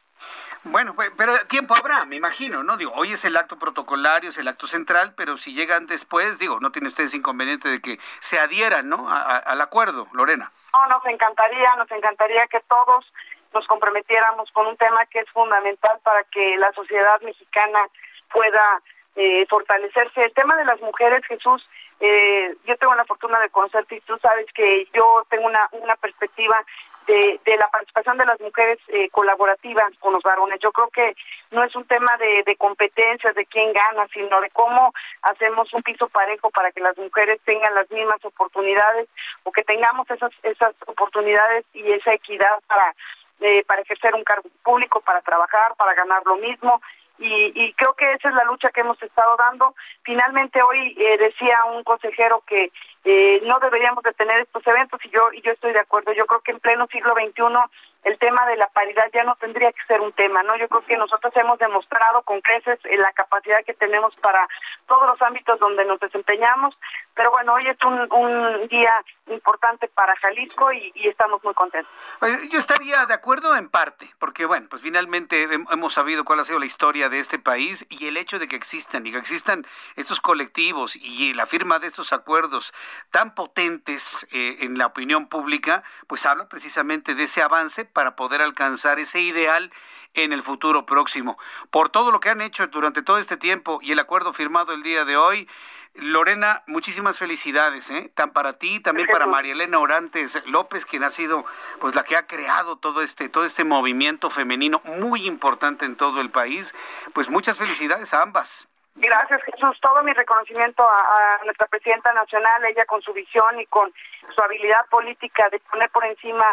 Bueno, pues, pero tiempo habrá, me imagino, ¿no? Digo, hoy es el acto protocolario, es el acto central, pero si llegan después, digo, no tiene ustedes inconveniente de que se adhieran, ¿no? al acuerdo, Lorena. No, nos encantaría, nos encantaría que todos nos comprometiéramos con un tema que es fundamental para que la sociedad mexicana pueda eh, fortalecerse. El tema de las mujeres, Jesús, eh, yo tengo la fortuna de conocerte y tú sabes que yo tengo una, una perspectiva de, de la participación de las mujeres eh, colaborativas con los varones. Yo creo que no es un tema de, de competencias, de quién gana, sino de cómo hacemos un piso parejo para que las mujeres tengan las mismas oportunidades o que tengamos esas, esas oportunidades y esa equidad para, eh, para ejercer un cargo público, para trabajar, para ganar lo mismo y, y, creo que esa es la lucha que hemos estado dando. Finalmente hoy eh, decía un consejero que eh, no deberíamos de tener estos eventos y yo y yo estoy de acuerdo. Yo creo que en pleno siglo XXI el tema de la paridad ya no tendría que ser un tema, ¿no? Yo creo que nosotros hemos demostrado con creces eh, la capacidad que tenemos para todos los ámbitos donde nos desempeñamos, pero bueno, hoy es un, un día importante para Jalisco y, estamos muy contentos. Yo estaría de acuerdo en parte, porque bueno, pues finalmente hemos sabido cuál ha sido la historia de este país y el hecho de que existan y que existan estos colectivos y la firma de estos acuerdos tan potentes eh, en la opinión pública, pues habla precisamente de ese avance para poder alcanzar ese ideal en el futuro próximo. Por todo lo que han hecho durante todo este tiempo y el acuerdo firmado el día de hoy, Lorena, muchísimas felicidades, ¿eh? Tan para ti, también para María Elena Orantes López, quien ha sido pues la que ha creado todo este, todo este movimiento femenino muy importante en todo el país. Pues muchas felicidades a ambas. Gracias, Jesús. Todo mi reconocimiento a, nuestra presidenta nacional, ella con su visión y con su habilidad política de poner por encima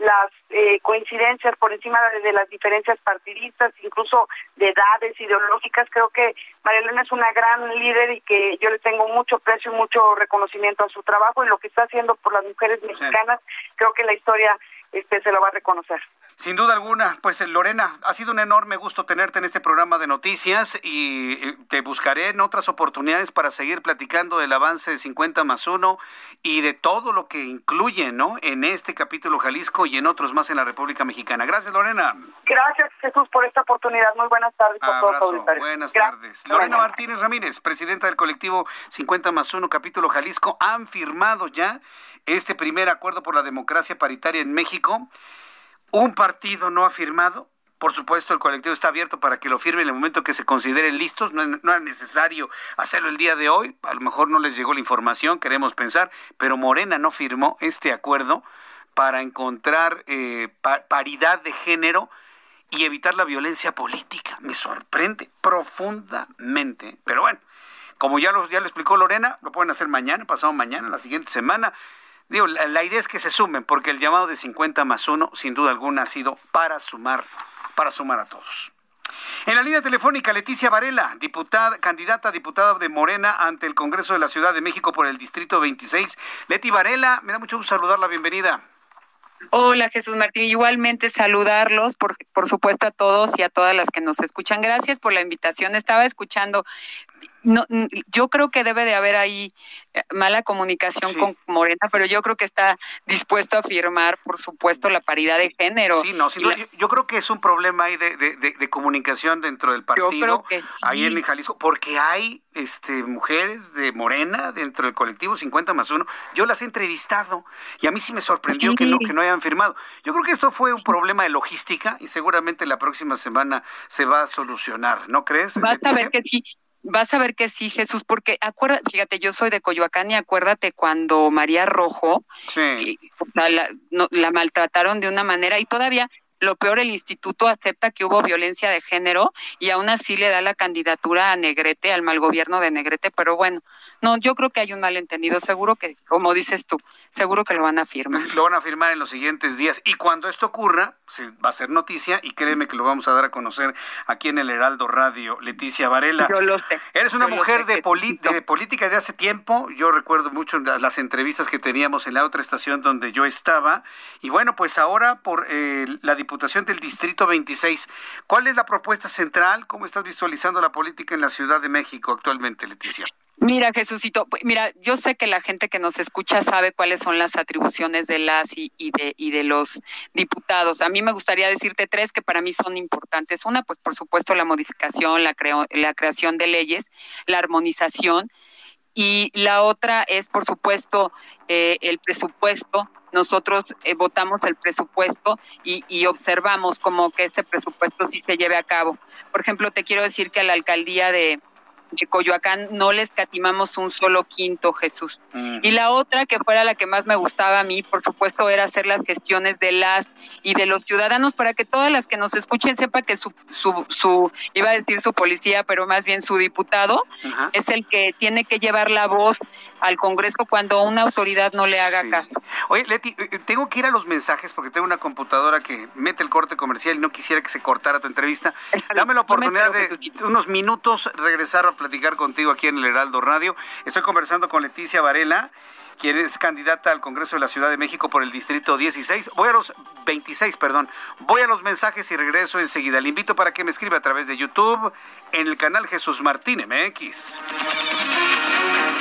las eh, coincidencias por encima de, las diferencias partidistas, incluso de edades ideológicas. Creo que María Elena es una gran líder y que yo le tengo mucho precio y mucho reconocimiento a su trabajo y lo que está haciendo por las mujeres mexicanas, creo que la historia este, se lo va a reconocer. Sin duda alguna, pues eh, Lorena, ha sido un enorme gusto tenerte en este programa de noticias y te buscaré en otras oportunidades para seguir platicando del avance de 50 más 1 y de todo lo que incluye, ¿no? En este capítulo Jalisco y en otros más en la República Mexicana. Gracias, Lorena. Gracias, Jesús, por esta oportunidad. Muy buenas tardes a todos. Buenas tardes. Lorena Martínez Ramírez, presidenta del colectivo 50 más 1 capítulo Jalisco, han firmado ya este primer acuerdo por la democracia paritaria en México un partido no ha firmado. Por supuesto, el colectivo está abierto para que lo firme en el momento que se consideren listos. No, es necesario hacerlo el día de hoy. A lo mejor no les llegó la información, queremos pensar, pero Morena no firmó este acuerdo para encontrar eh, paridad de género y evitar la violencia política. Me sorprende profundamente. Pero bueno, como ya lo, ya lo explicó Lorena, lo pueden hacer mañana, pasado mañana, la siguiente semana. Digo, la, idea es que se sumen, porque el llamado de 50 más 1, sin duda alguna, ha sido para sumar, para sumar a todos. En la línea telefónica, Leticia Varela, diputada, candidata a diputada de Morena ante el Congreso de la Ciudad de México por el Distrito 26. Leti Varela, me da mucho gusto saludarla, bienvenida. Hola Jesús Martín, igualmente saludarlos, por, por supuesto a todos y a todas las que nos escuchan. Gracias por la invitación. Estaba escuchando no, yo creo que debe de haber ahí eh, mala comunicación con Morena, pero yo creo que está dispuesto a firmar, por supuesto, la paridad de género. Sí, no, yo, creo que es un problema ahí de, comunicación dentro del partido, ahí en Jalisco, porque hay este, mujeres de Morena dentro del colectivo 50 más 1. Yo las he entrevistado y a mí sí me sorprendió que, no, que no hayan firmado. Yo creo que esto fue un problema de logística y seguramente la próxima semana se va a solucionar, ¿no crees? Vas a ver (laughs) que sí. Vas a ver que sí, Jesús, porque acuérdate, fíjate, yo soy de Coyoacán y acuérdate cuando María Rojo la, maltrataron de una manera y todavía lo peor, el instituto acepta que hubo violencia de género y aún así le da la candidatura a Negrete, al mal gobierno de Negrete, pero bueno, no, yo creo que hay un malentendido. Seguro que, como dices tú, seguro que lo van a firmar. Lo van a firmar en los siguientes días. Y cuando esto ocurra, se va a ser noticia y créeme que lo vamos a dar a conocer aquí en el Heraldo Radio. Leticia Varela. Yo lo sé. Eres una mujer de, de, política de hace tiempo. Yo recuerdo mucho las entrevistas que teníamos en la otra estación donde yo estaba. Y bueno, pues ahora por eh, la Diputación del Distrito 26. ¿Cuál es la propuesta central? ¿Cómo estás visualizando la política en la Ciudad de México actualmente, Leticia? Mira, Jesucito, pues, mira, yo sé que la gente que nos escucha sabe cuáles son las atribuciones de las y, de, y de los diputados. A mí me gustaría decirte tres que para mí son importantes. Una, pues por supuesto, la modificación, la, la creación de leyes, la armonización. Y la otra es, por supuesto, eh, el presupuesto. Nosotros eh, votamos el presupuesto y, y observamos como que este presupuesto sí se lleve a cabo. Por ejemplo, te quiero decir que a la alcaldía de, de Coyoacán no les catimamos un solo quinto, Jesús. Y la otra, que fuera la que más me gustaba a mí, por supuesto, era hacer las gestiones de las y de los ciudadanos para que todas las que nos escuchen sepa que su, su, su iba a decir su policía, pero más bien su diputado, es el que tiene que llevar la voz al Congreso cuando una autoridad no le haga caso. Oye, Leti, eh, tengo que ir a los mensajes porque tengo una computadora que mete el corte comercial y no quisiera que se cortara tu entrevista. Dame la oportunidad de unos minutos regresar a platicar contigo aquí en el Heraldo Radio. Estoy conversando con Leticia Varela quien es candidata al Congreso de la Ciudad de México por el Distrito 16. Voy a los 26, perdón. Voy a los mensajes y regreso enseguida. Le invito para que me escriba a través de YouTube en el canal Jesús Martín MX.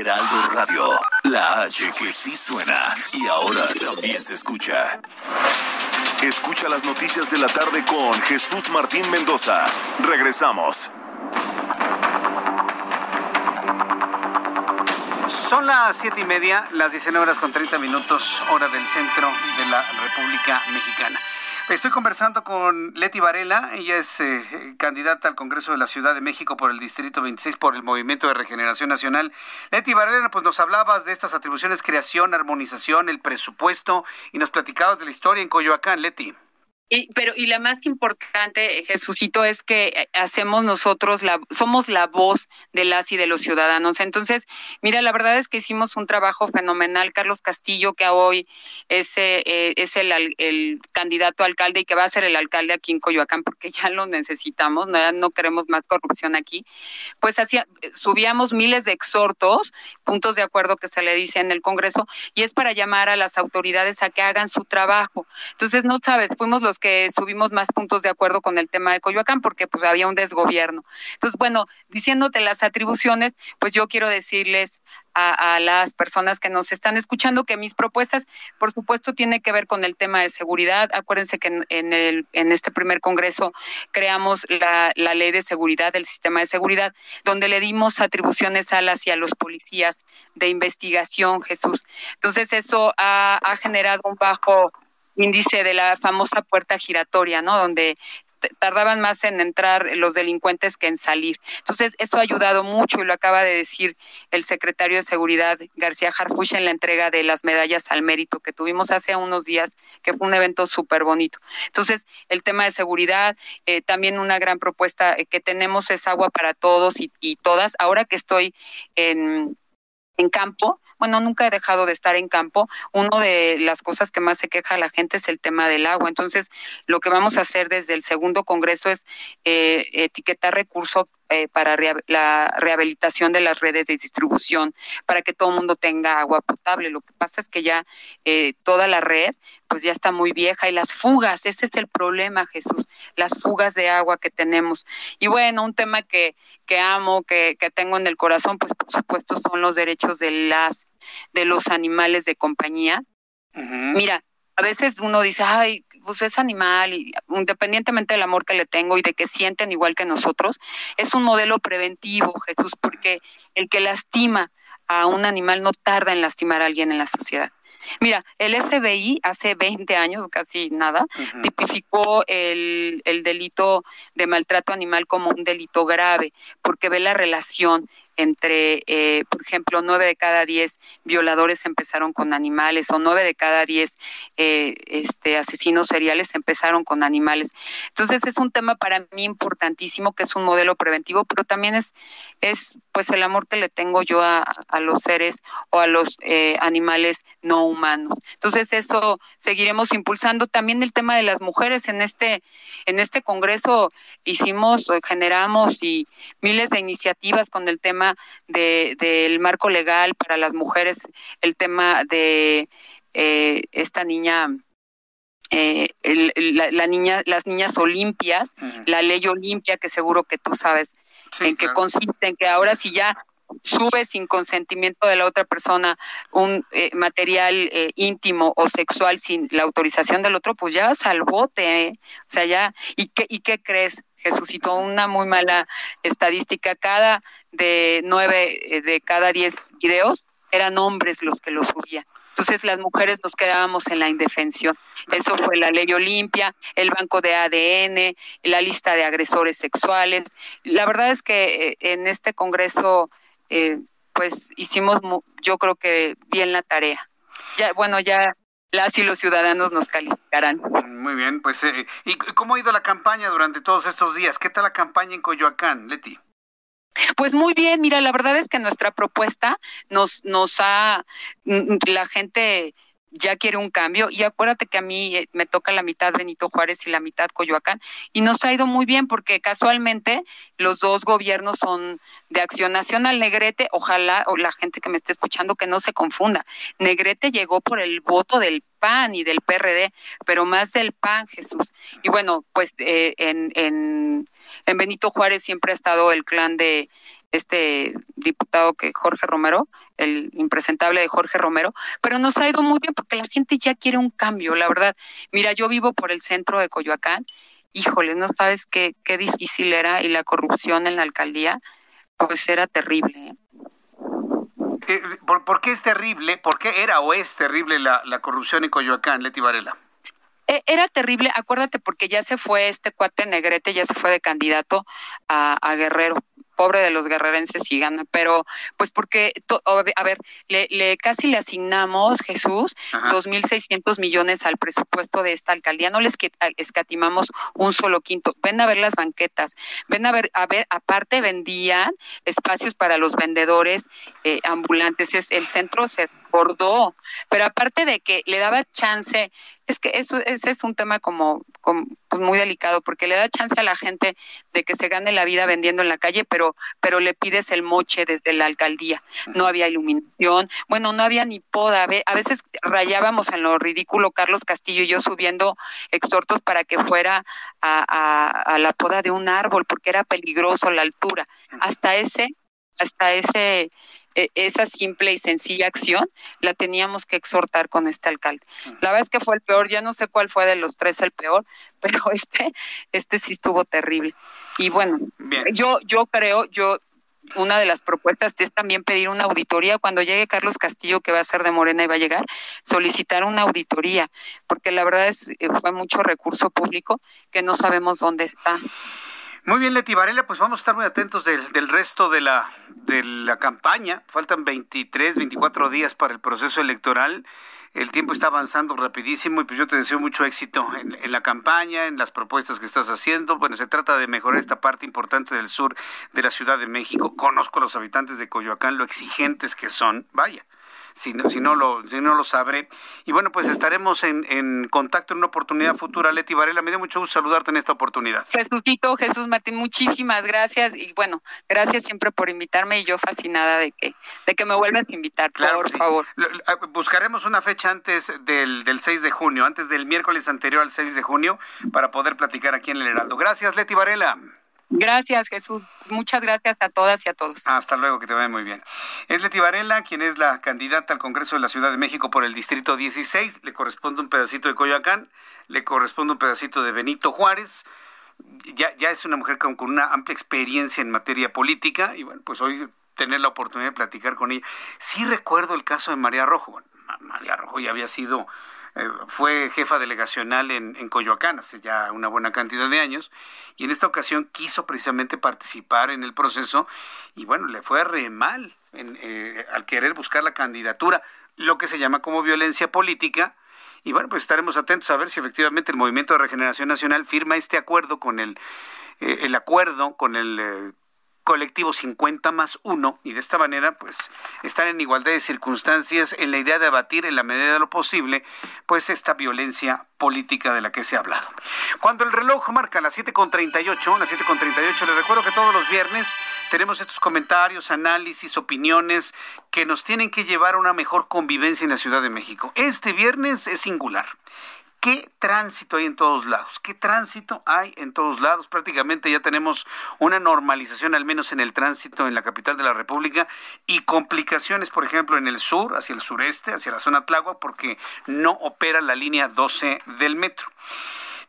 Heraldo Radio, la H que sí suena y ahora también se escucha. Escucha las noticias de la tarde con Jesús Martín Mendoza. Regresamos. Son las siete y media, las 19 horas con 30 minutos, hora del centro de la República Mexicana. Estoy conversando con Leti Varela, ella es eh, candidata al Congreso de la Ciudad de México por el Distrito 26 por el Movimiento de Regeneración Nacional. Leti Varela, pues nos hablabas de estas atribuciones, creación, armonización, el presupuesto y nos platicabas de la historia en Coyoacán, Leti. Y, pero y la más importante, Jesucito, es que eh, hacemos nosotros la, somos la voz de las y de los ciudadanos. Entonces, mira, la verdad es que hicimos un trabajo fenomenal. Carlos Castillo, que hoy es, eh, es el, el, candidato alcalde y que va a ser el alcalde aquí en Coyoacán, porque ya lo necesitamos, no, no queremos más corrupción aquí. Pues hacía, subíamos miles de exhortos, puntos de acuerdo que se le dice en el Congreso, y es para llamar a las autoridades a que hagan su trabajo. Entonces, no sabes, fuimos los que subimos más puntos de acuerdo con el tema de Coyoacán porque pues había un desgobierno. Entonces, bueno, diciéndote las atribuciones, pues yo quiero decirles a, las personas que nos están escuchando que mis propuestas, por supuesto, tienen que ver con el tema de seguridad. Acuérdense que en, el, en este primer congreso creamos la, la, ley de seguridad, el sistema de seguridad, donde le dimos atribuciones a las y a los policías de investigación, Jesús. Entonces, eso ha generado un bajo índice de la famosa puerta giratoria, ¿no? Donde tardaban más en entrar los delincuentes que en salir. Entonces, eso ha ayudado mucho y lo acaba de decir el secretario de Seguridad, García Harfuch, en la entrega de las medallas al mérito que tuvimos hace unos días, que fue un evento súper bonito. Entonces, el tema de seguridad, eh, también una gran propuesta eh, que tenemos es agua para todos y, y todas. Ahora que estoy en, en campo, bueno, nunca he dejado de estar en campo. Una de las cosas que más se queja la gente es el tema del agua. Entonces, lo que vamos a hacer desde el segundo congreso es eh, etiquetar recursos eh, para la rehabilitación de las redes de distribución, para que todo el mundo tenga agua potable. Lo que pasa es que ya eh, toda la red pues ya está muy vieja y las fugas, ese es el problema, Jesús, las fugas de agua que tenemos. Y bueno, un tema que, que amo, que, que tengo en el corazón, pues por supuesto son los derechos de las de los animales de compañía. Mira, a veces uno dice, ay, pues es animal, y independientemente del amor que le tengo y de que sienten igual que nosotros, es un modelo preventivo, Jesús, porque el que lastima a un animal no tarda en lastimar a alguien en la sociedad. Mira, el FBI hace 20 años, casi nada, tipificó el, el delito de maltrato animal como un delito grave, porque ve la relación entre, eh, por ejemplo, nueve de cada diez violadores empezaron con animales o nueve de cada diez eh, este, asesinos seriales empezaron con animales. Entonces es un tema para mí importantísimo que es un modelo preventivo, pero también es, es pues el amor que le tengo yo a, a los seres o a los eh, animales no humanos. Entonces eso seguiremos impulsando. También el tema de las mujeres en este, en este congreso hicimos, generamos y miles de iniciativas con el tema del marco legal para las mujeres, el tema de eh, esta niña, eh, la, niña, las niñas olimpias, la ley olimpia, que seguro que tú sabes en qué consiste, en que ahora si ya sube sin consentimiento de la otra persona un eh, material íntimo o sexual sin la autorización del otro, pues ya vas al bote, o sea, ya, ¿y qué, ¿y qué crees? Jesucito, una muy mala estadística. Cada de nueve eh, de cada diez videos eran hombres los que los subían. Entonces las mujeres nos quedábamos en la indefensión. Eso fue la ley Olimpia, el banco de ADN, la lista de agresores sexuales. La verdad es que eh, en este Congreso, eh, pues hicimos, yo creo que bien la tarea. Ya, bueno, ya las y los ciudadanos nos calificarán. Muy bien, pues, eh, ¿y cómo ha ido la campaña durante todos estos días? ¿Qué tal la campaña en Coyoacán, Leti? Pues muy bien, mira, la verdad es que nuestra propuesta nos, nos ha, la gente ya quiere un cambio y acuérdate que a mí eh, me toca la mitad Benito Juárez y la mitad Coyoacán y nos ha ido muy bien porque casualmente los dos gobiernos son de Acción Nacional. Negrete, ojalá o la gente que me esté escuchando que no se confunda. Negrete llegó por el voto del PAN y del PRD, pero más del PAN, Jesús. Y bueno, pues eh, en, en, en Benito Juárez siempre ha estado el clan de este diputado que Jorge Romero, el impresentable de Jorge Romero, pero nos ha ido muy bien porque la gente ya quiere un cambio, la verdad. Mira, yo vivo por el centro de Coyoacán, híjole, no sabes qué, qué difícil era y la corrupción en la alcaldía, pues era terrible. ¿eh? Eh, ¿Por, qué es terrible? ¿Por qué era o es terrible la, la corrupción en Coyoacán, Leti Varela? E, era terrible, acuérdate, porque ya se fue este cuate negrete, ya se fue de candidato a, a Guerrero. Pobre de los guerrerenses y gana, pero pues porque, a ver, le, casi le asignamos, Jesús, dos mil seiscientos millones al presupuesto de esta alcaldía, no les escatimamos un solo quinto, ven a ver las banquetas, ven a ver, a ver, aparte vendían espacios para los vendedores eh, ambulantes, es, el centro se bordó, pero aparte de que le daba chance es que eso ese es un tema como, pues muy delicado porque le da chance a la gente de que se gane la vida vendiendo en la calle, pero pero le pides el moche desde la alcaldía. No había iluminación, bueno, no había ni poda. A veces rayábamos en lo ridículo Carlos Castillo y yo subiendo exhortos para que fuera a, a la poda de un árbol porque era peligroso la altura. Hasta ese hasta ese esa simple y sencilla acción la teníamos que exhortar con este alcalde. La verdad es que fue el peor, ya no sé cuál fue de los tres el peor, (laughs) pero este, este sí estuvo terrible. Y bueno, yo, yo creo, yo una de las propuestas es también pedir una auditoría cuando llegue Carlos Castillo, que va a ser de Morena y va a llegar, solicitar una auditoría, porque la verdad es eh, fue mucho recurso público que no sabemos dónde está. Muy bien, Leti Varela, pues vamos a estar muy atentos del, del, resto de la, de la campaña. Faltan 23, 24 días para el proceso electoral. El tiempo está avanzando rapidísimo y pues yo te deseo mucho éxito en, en, la campaña, en las propuestas que estás haciendo. Bueno, se trata de mejorar esta parte importante del sur de la Ciudad de México. Conozco a los habitantes de Coyoacán, lo exigentes que son. Vaya si no, si no, lo, si no lo sabré. Y bueno, pues estaremos en, en contacto en una oportunidad futura. Leti Varela, me dio mucho gusto saludarte en esta oportunidad. Jesúsito, Jesús Martín, muchísimas gracias. Y bueno, gracias siempre por invitarme y yo fascinada de que, de que me vuelvas a invitar, por favor. Ah, buscaremos una fecha antes del, del 6 de junio, antes del miércoles anterior al 6 de junio, para poder platicar aquí en el Heraldo. Gracias, Leti Varela. Gracias, Jesús. Muchas gracias a todas y a todos. Hasta luego, que te vaya muy bien. Es Leti Varela, quien es la candidata al Congreso de la Ciudad de México por el Distrito 16. Le corresponde un pedacito de Coyoacán, le corresponde un pedacito de Benito Juárez. Ya, ya es una mujer con, una amplia experiencia en materia política y bueno, pues hoy tener la oportunidad de platicar con ella. Sí recuerdo el caso de María Rojo. Bueno, María Rojo ya había sido eh, fue jefa delegacional en, en, Coyoacán hace ya una buena cantidad de años y en esta ocasión quiso precisamente participar en el proceso y bueno, le fue re mal eh, al querer buscar la candidatura, lo que se llama como violencia política. Y bueno, pues estaremos atentos a ver si efectivamente el Movimiento de Regeneración Nacional firma este acuerdo con el, eh, el acuerdo con el colectivo 50 más 1 y de esta manera pues estar en igualdad de circunstancias en la idea de abatir en la medida de lo posible pues esta violencia política de la que se ha hablado. Cuando el reloj marca las 7.38, las 7.38, les recuerdo que todos los viernes tenemos estos comentarios, análisis, opiniones que nos tienen que llevar a una mejor convivencia en la Ciudad de México. Este viernes es singular ¿Qué tránsito hay en todos lados? ¿Qué tránsito hay en todos lados? Prácticamente ya tenemos una normalización, al menos en el tránsito en la capital de la República, y complicaciones, por ejemplo, en el sur, hacia el sureste, hacia la zona Tlagua, porque no opera la línea 12 del metro.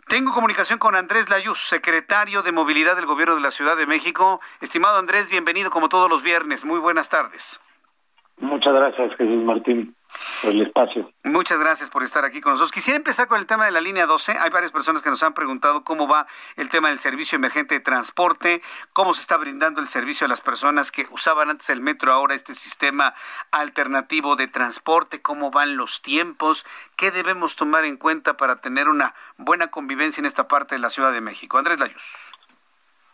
Tengo comunicación con Andrés Layuz, secretario de Movilidad del Gobierno de la Ciudad de México. Estimado Andrés, bienvenido como todos los viernes. Muy buenas tardes. Muchas gracias, Jesús Martín el espacio. Muchas gracias por estar aquí con nosotros. Quisiera empezar con el tema de la línea 12. Hay varias personas que nos han preguntado cómo va el tema del servicio emergente de transporte, cómo se está brindando el servicio a las personas que usaban antes el metro, ahora este sistema alternativo de transporte, cómo van los tiempos, qué debemos tomar en cuenta para tener una buena convivencia en esta parte de la Ciudad de México. Andrés Layuz.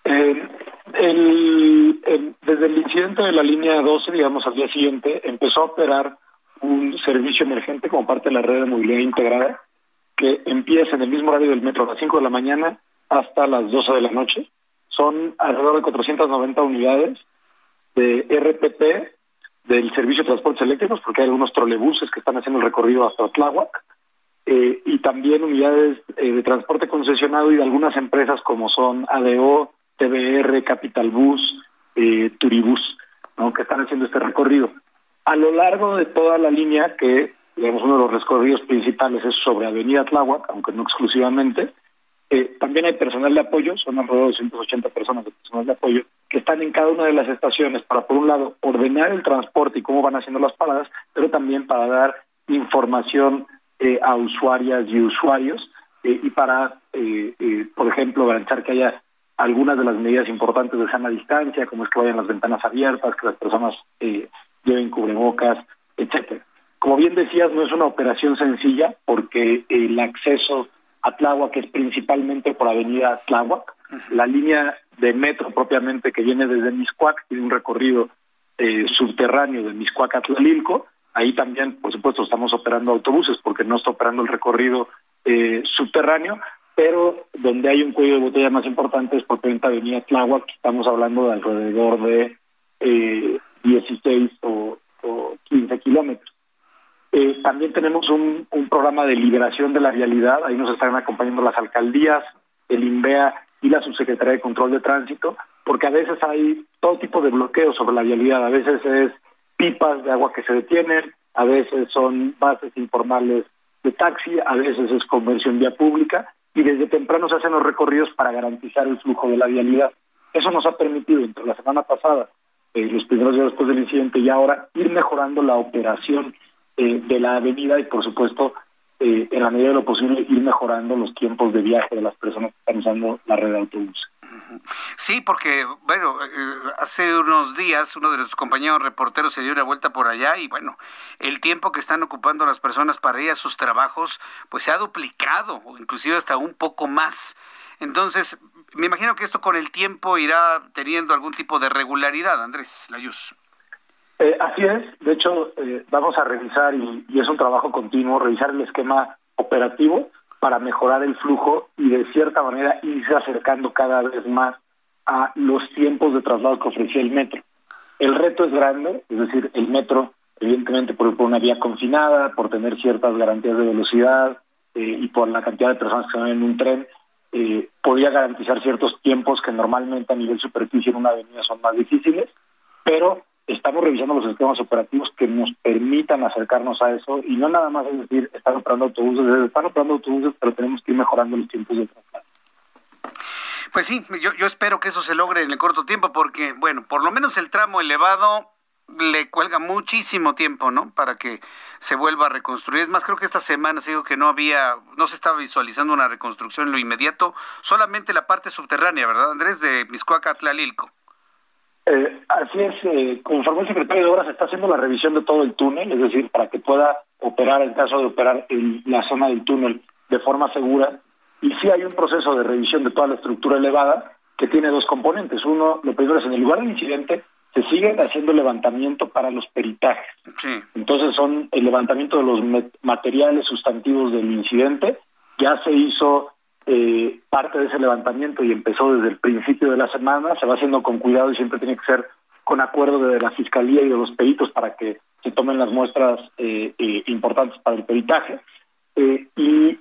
Eh, desde el incidente de la línea 12, digamos, al día siguiente, empezó a operar un servicio emergente como parte de la red de movilidad integrada que empieza en el mismo horario del metro a las 5 de la mañana hasta las 12 de la noche. Son alrededor de 490 unidades de RPP del servicio de transportes eléctricos, porque hay algunos trolebuses que están haciendo el recorrido hasta Tláhuac, eh, y también unidades eh, de transporte concesionado y de algunas empresas como son ADO, TBR, Capital Bus, eh, Turibus, ¿no? que están haciendo este recorrido. A lo largo de toda la línea, que digamos uno de los recorridos principales es sobre Avenida Tláhuac, aunque no exclusivamente, eh, también hay personal de apoyo, son alrededor de 280 personas de personal de apoyo, que están en cada una de las estaciones para, por un lado, ordenar el transporte y cómo van haciendo las paradas, pero también para dar información eh, a usuarias y usuarios y para, por ejemplo, garantizar que haya algunas de las medidas importantes de sana distancia, como es que vayan las ventanas abiertas, que las personas lleven cubrebocas, etcétera. Como bien decías, no es una operación sencilla porque el acceso a Tláhuac es principalmente por Avenida Tláhuac. La línea de metro propiamente que viene desde Miscuac tiene un recorrido eh, subterráneo de Miscuac a Tlalilco. Ahí también, por supuesto, estamos operando autobuses porque no está operando el recorrido eh, subterráneo, pero donde hay un cuello de botella más importante es propiamente Avenida Tláhuac. Estamos hablando de alrededor de eh, 16 o, o 15 kilómetros. Eh, también tenemos un, programa de liberación de la vialidad, ahí nos están acompañando las alcaldías, el INVEA y la Subsecretaría de Control de Tránsito, porque a veces hay todo tipo de bloqueos sobre la vialidad, a veces es pipas de agua que se detienen, a veces son bases informales de taxi, a veces es conversión vía pública, y desde temprano se hacen los recorridos para garantizar el flujo de la vialidad. Eso nos ha permitido, entre la semana pasada, eh, los primeros días después del incidente y ahora, ir mejorando la operación eh, de la avenida y por supuesto eh, en la medida de lo posible ir mejorando los tiempos de viaje de las personas que están usando la red de autobús. Sí, porque, bueno, eh, hace unos días uno de los compañeros reporteros se dio una vuelta por allá y, bueno, el tiempo que están ocupando las personas para ir sus trabajos, pues se ha duplicado, o inclusive hasta un poco más. Entonces, me imagino que esto con el tiempo irá teniendo algún tipo de regularidad, Andrés Layuz. Eh, así es, de hecho eh, vamos a revisar y, es un trabajo continuo, revisar el esquema operativo para mejorar el flujo y de cierta manera irse acercando cada vez más a los tiempos de traslado que ofrecía el metro. El reto es grande, es decir, el metro, evidentemente por, una vía confinada, por tener ciertas garantías de velocidad eh, y por la cantidad de personas que van en un tren, eh, podría garantizar ciertos tiempos que normalmente a nivel superficie en una avenida son más difíciles, pero estamos revisando los sistemas operativos que nos permitan acercarnos a eso y no nada más es decir, están operando autobuses, están operando autobuses, pero tenemos que ir mejorando los tiempos de traslado. Pues sí, yo espero que eso se logre en el corto tiempo porque, bueno, por lo menos el tramo elevado le cuelga muchísimo tiempo, ¿no? Para que se vuelva a reconstruir. Es más, creo que esta semana se dijo que no había, no se estaba visualizando una reconstrucción en lo inmediato, solamente la parte subterránea, ¿verdad, Andrés? De Miscuaca a Tlalilco. Eh, así es, eh, conforme el secretario de Obras está haciendo la revisión de todo el túnel, es decir, para que pueda operar en caso de operar en la zona del túnel de forma segura. Y sí hay un proceso de revisión de toda la estructura elevada que tiene dos componentes. Uno, lo primero es en el lugar del incidente, se sigue haciendo levantamiento para los peritajes. Entonces son el levantamiento de los materiales sustantivos del incidente. Ya se hizo eh, parte de ese levantamiento y empezó desde el principio de la semana, se va haciendo con cuidado y siempre tiene que ser con acuerdo de la Fiscalía y de los peritos para que se tomen las muestras eh, eh, importantes para el peritaje. y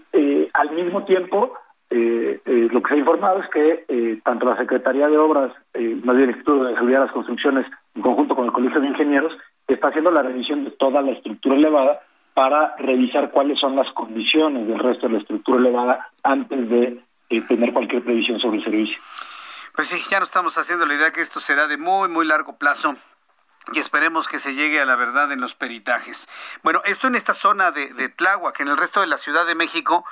al mismo tiempo, lo que se ha informado es que tanto la Secretaría de Obras, más bien el Instituto de Seguridad de las Construcciones, en conjunto con el Colegio de Ingenieros, está haciendo la revisión de toda la estructura elevada para revisar cuáles son las condiciones del resto de la estructura elevada antes de eh, tener cualquier previsión sobre el servicio. Pues sí, ya nos estamos haciendo la idea que esto será de muy, muy largo plazo y esperemos que se llegue a la verdad en los peritajes. Bueno, esto en esta zona de, de Tláhuac, en el resto de la Ciudad de México,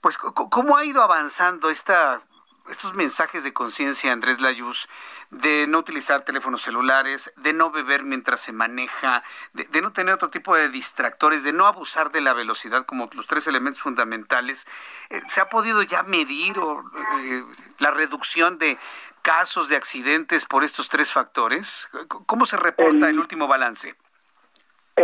pues ¿cómo ha ido avanzando esta estos mensajes de conciencia, Andrés Layuz, de no utilizar teléfonos celulares, de no beber mientras se maneja, de, no tener otro tipo de distractores, de no abusar de la velocidad como los tres elementos fundamentales, eh, ¿se ha podido ya medir eh, la reducción de casos de accidentes por estos tres factores? ¿Cómo se reporta el, último balance?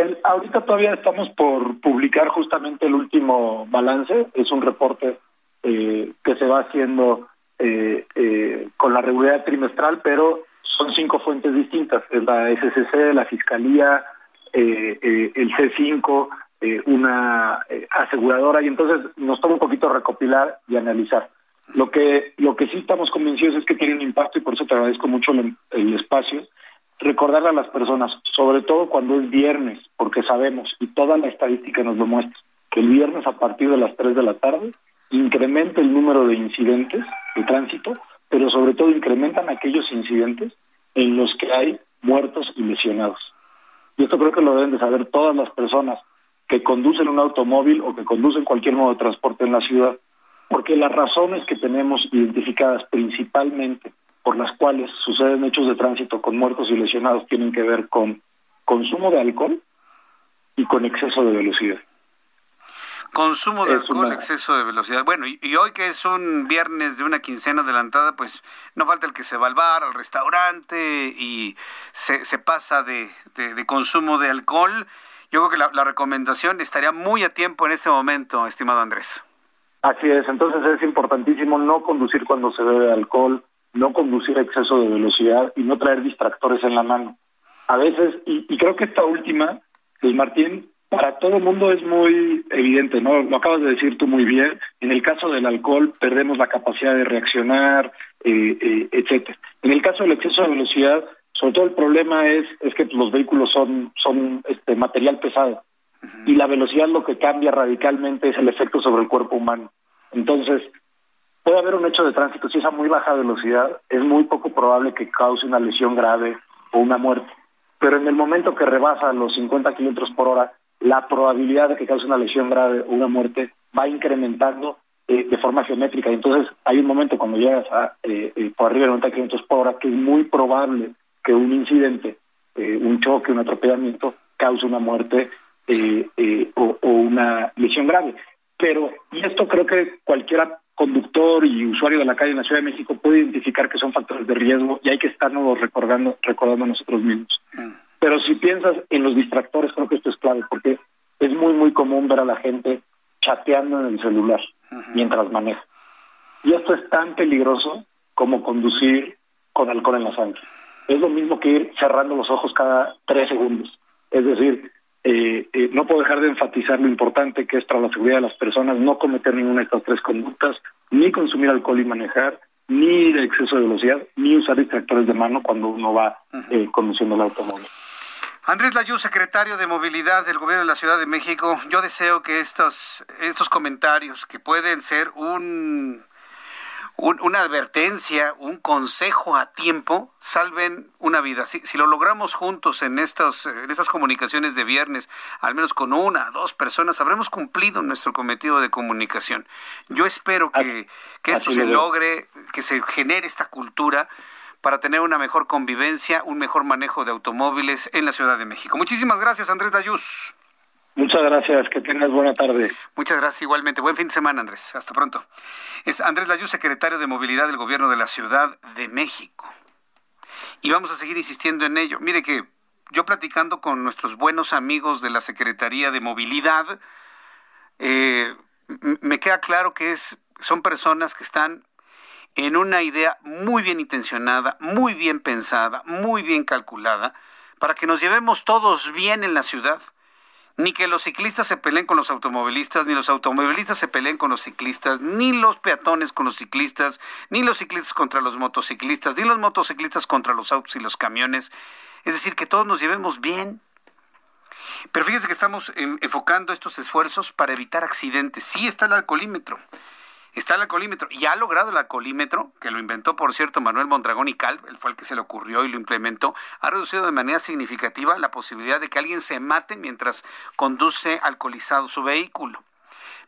El, ahorita todavía estamos por publicar justamente el último balance. Es un reporte eh, que se va haciendo eh, eh, con la regularidad trimestral, pero son cinco fuentes distintas, es la SCC, la Fiscalía, eh, eh el C5, eh, una aseguradora, y entonces nos toma un poquito recopilar y analizar. Lo que, lo que sí estamos convencidos es que tiene un impacto y por eso te agradezco mucho el, el espacio. Recordarle a las personas, sobre todo cuando es viernes, porque sabemos, y toda la estadística nos lo muestra, que el viernes a partir de las 3 de la tarde incrementa el número de incidentes de tránsito, pero sobre todo incrementan aquellos incidentes en los que hay muertos y lesionados. Y esto creo que lo deben de saber todas las personas que conducen un automóvil o que conducen cualquier modo de transporte en la ciudad. Porque las razones que tenemos identificadas principalmente por las cuales suceden hechos de tránsito con muertos y lesionados tienen que ver con consumo de alcohol y con exceso de velocidad. Consumo de alcohol, exceso de velocidad. Bueno, y, hoy que es un viernes de una quincena adelantada, pues no falta el que se va al bar, al restaurante y se, se pasa de, de, consumo de alcohol. Yo creo que la, la recomendación estaría muy a tiempo en este momento, estimado Andrés. Así es, entonces es importantísimo no conducir cuando se bebe alcohol, no conducir a exceso de velocidad y no traer distractores en la mano. A veces, y, y creo que esta última, pues Martín, para todo el mundo es muy evidente, ¿no? Lo acabas de decir tú muy bien. En el caso del alcohol perdemos la capacidad de reaccionar, eh, eh, etcétera. En el caso del exceso de velocidad, sobre todo el problema es es que los vehículos son son este material pesado y la velocidad lo que cambia radicalmente es el efecto sobre el cuerpo humano. Entonces puede haber un hecho de tránsito si es a muy baja velocidad, es muy poco probable que cause una lesión grave o una muerte. Pero en el momento que rebasa los 50 kilómetros por hora, la probabilidad de que cause una lesión grave o una muerte va incrementando eh, de forma geométrica. Entonces, hay un momento cuando llegas a eh, eh, por arriba de 90 kilómetros por hora que es muy probable que un incidente, un choque, un atropellamiento, cause una muerte o, una lesión grave. Pero, y esto creo que cualquier conductor y usuario de la calle en la Ciudad de México puede identificar que son factores de riesgo y hay que estarnos recordando, recordando nosotros mismos. Mm. Pero si piensas en los distractores, creo que esto es clave, porque es muy, muy común ver a la gente chateando en el celular mientras maneja. Y esto es tan peligroso como conducir con alcohol en la sangre. Es lo mismo que ir cerrando los ojos cada tres segundos. Es decir, eh, eh, no puedo dejar de enfatizar lo importante que es para la seguridad de las personas no cometer ninguna de estas tres conductas, ni consumir alcohol y manejar, ni de exceso de velocidad, ni usar distractores de mano cuando uno va eh, conduciendo el automóvil. Andrés Layú, secretario de Movilidad del Gobierno de la Ciudad de México, yo deseo que estos, estos comentarios, que pueden ser un, una advertencia, un consejo a tiempo, salven una vida. Si, si lo logramos juntos en, estos, en estas comunicaciones de viernes, al menos con una, dos personas, habremos cumplido nuestro cometido de comunicación. Yo espero que, que esto se logre, que se genere esta cultura para tener una mejor convivencia, un mejor manejo de automóviles en la Ciudad de México. Muchísimas gracias, Andrés Dayús. Muchas gracias, que tengas buena tarde. Muchas gracias igualmente. Buen fin de semana, Andrés. Hasta pronto. Es Andrés Layú, secretario de Movilidad del Gobierno de la Ciudad de México. Y vamos a seguir insistiendo en ello. Mire que yo platicando con nuestros buenos amigos de la Secretaría de Movilidad, eh, me queda claro que es, son personas que están en una idea muy bien intencionada, muy bien pensada, muy bien calculada, para que nos llevemos todos bien en la ciudad. Ni que los ciclistas se peleen con los automovilistas, ni los automovilistas se peleen con los ciclistas, ni los peatones con los ciclistas, ni los ciclistas contra los motociclistas, ni los motociclistas contra los autos y los camiones. Es decir, que todos nos llevemos bien. Pero fíjense que estamos enfocando estos esfuerzos para evitar accidentes. Sí está el alcoholímetro, está el alcoholímetro y ha logrado el alcoholímetro, que lo inventó, por cierto, Manuel Mondragón y Cal, él fue el que se le ocurrió y lo implementó, ha reducido de manera significativa la posibilidad de que alguien se mate mientras conduce alcoholizado su vehículo.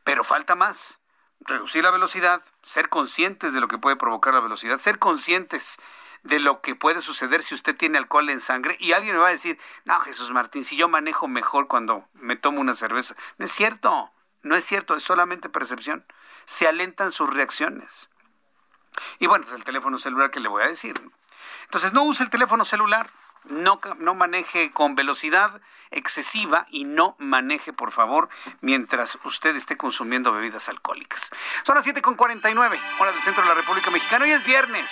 Pero falta más. Reducir la velocidad, ser conscientes de lo que puede provocar la velocidad, ser conscientes de lo que puede suceder si usted tiene alcohol en sangre y alguien me va a decir, no, Jesús Martín, si yo manejo mejor cuando me tomo una cerveza. No es cierto, no es cierto, es solamente percepción se alentan sus reacciones. Y bueno, pues el teléfono celular que le voy a decir. Entonces, no use el teléfono celular, no, no maneje con velocidad excesiva y no maneje, por favor, mientras usted esté consumiendo bebidas alcohólicas. Son las 7.49, hora del centro de la República Mexicana. Hoy es viernes.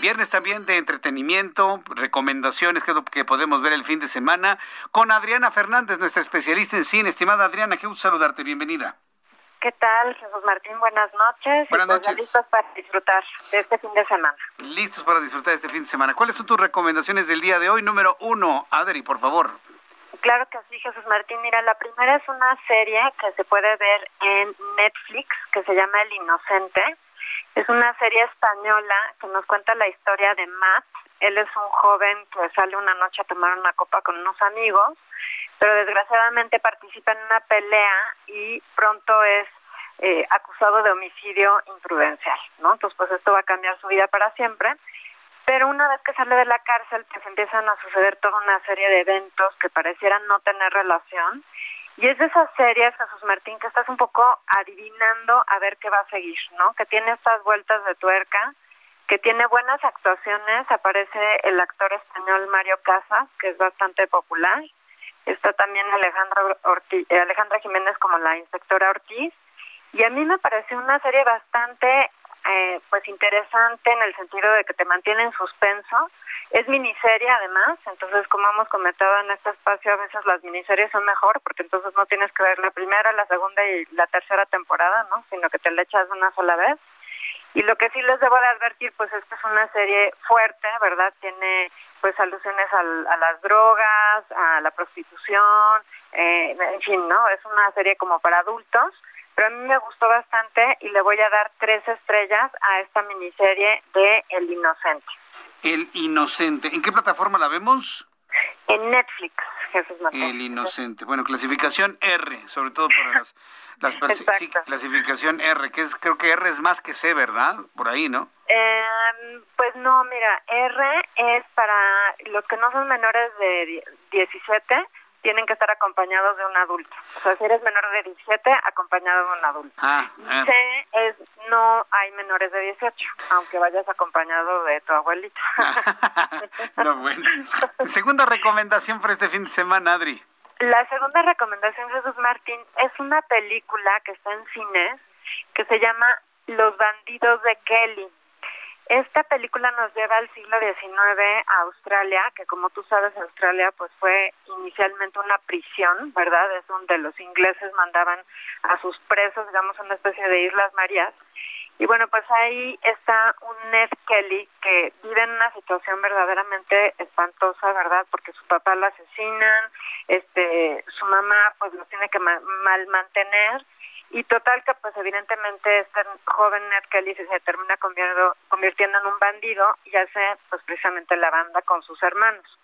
Viernes también de entretenimiento, recomendaciones, que que podemos ver el fin de semana, con Adriana Fernández, nuestra especialista en cine. Estimada Adriana, qué gusto saludarte, bienvenida. ¿Qué tal, Jesús Martín? Buenas noches. Buenas pues noches. listos para disfrutar de este fin de semana. Listos para disfrutar de este fin de semana. ¿Cuáles son tus recomendaciones del día de hoy? Número uno, Adri, por favor. Claro que sí, Jesús Martín. Mira, la primera es una serie que se puede ver en Netflix que se llama El Inocente. Es una serie española que nos cuenta la historia de Matt. Él es un joven que sale una noche a tomar una copa con unos amigos pero desgraciadamente participa en una pelea y pronto es eh, acusado de homicidio imprudencial, ¿no? Entonces, pues esto va a cambiar su vida para siempre. Pero una vez que sale de la cárcel, pues empiezan a suceder toda una serie de eventos que parecieran no tener relación. Y es de esas series, Jesús Martín, que estás un poco adivinando a ver qué va a seguir, ¿no? Que tiene estas vueltas de tuerca, que tiene buenas actuaciones. Aparece el actor español Mario Casas, que es bastante popular. Está también Alejandra, Ortiz, Alejandra Jiménez como la inspectora Ortiz y a mí me pareció una serie bastante eh, pues interesante en el sentido de que te mantiene en suspenso. Es miniserie además, entonces como hemos comentado en este espacio, a veces las miniseries son mejor porque entonces no tienes que ver la primera, la segunda y la tercera temporada, ¿no? Sino que te la echas una sola vez. Y lo que sí les debo de advertir, pues esta es una serie fuerte, ¿verdad? Tiene pues alusiones al, a las drogas, a la prostitución, eh, en fin, ¿no? Es una serie como para adultos pero a mí me gustó bastante y le voy a dar tres estrellas a esta miniserie de El Inocente. El Inocente. ¿En qué plataforma la vemos? En Netflix, Jesús Martín. El Inocente. Bueno, clasificación R, sobre todo para las, las sí, clasificación R, que es creo que R es más que C, ¿verdad? Por ahí, ¿no? Eh, pues no, mira, R es para los que no son menores de 17 tienen que estar acompañados de un adulto. O sea, si eres menor de 17, acompañado de un adulto. Ah, ah. C es no hay menores de 18, aunque vayas acompañado de tu abuelito. (laughs) no, bueno. Segunda recomendación para este fin de semana, Adri. La segunda recomendación, Jesús Martín, es una película que está en cines que se llama Los bandidos de Kelly. Esta película nos lleva al siglo XIX a Australia, que como tú sabes, Australia pues fue inicialmente una prisión, ¿verdad? Es donde los ingleses mandaban a sus presos, digamos, una especie de Islas Marías. Y bueno, pues ahí está un Ned Kelly que vive en una situación verdaderamente espantosa, ¿verdad? Porque su papá lo asesinan, este, su mamá pues lo tiene que mal mantener y total que pues evidentemente este joven Ned Kelly se termina convirtiendo, en un bandido y hace pues precisamente la banda con sus hermanos.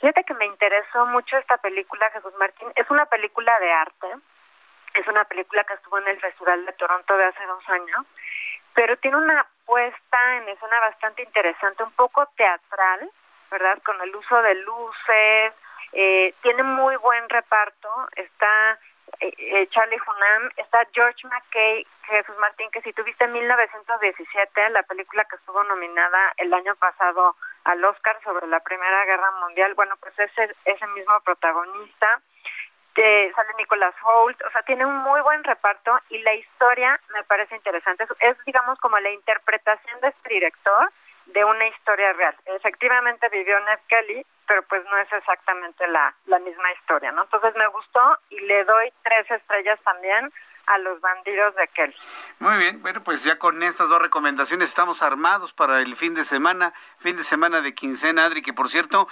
Fíjate que me interesó mucho esta película, Jesús Martín. Es una película de arte, es una película que estuvo en el Festival de Toronto de hace dos años, pero tiene una puesta en escena bastante interesante, un poco teatral, ¿verdad? Con el uso de luces, eh, tiene muy buen reparto, está eh, eh, Charlie Hunnam, está George McKay, Jesús Martín, que si tuviste en 1917, la película que estuvo nominada el año pasado al Oscar sobre la Primera Guerra Mundial, bueno, pues ese, ese mismo protagonista, que sale Nicholas Holt, o sea, tiene un muy buen reparto y la historia me parece interesante. Es, digamos, como la interpretación de este director de una historia real. Efectivamente vivió Ned Kelly, pero pues no es exactamente la, la misma historia, ¿no? Entonces me gustó y le doy tres estrellas también a los bandidos de Kelly. Muy bien, bueno, pues ya con estas dos recomendaciones estamos armados para el fin de semana, fin de semana de quincena, Adri, que por cierto,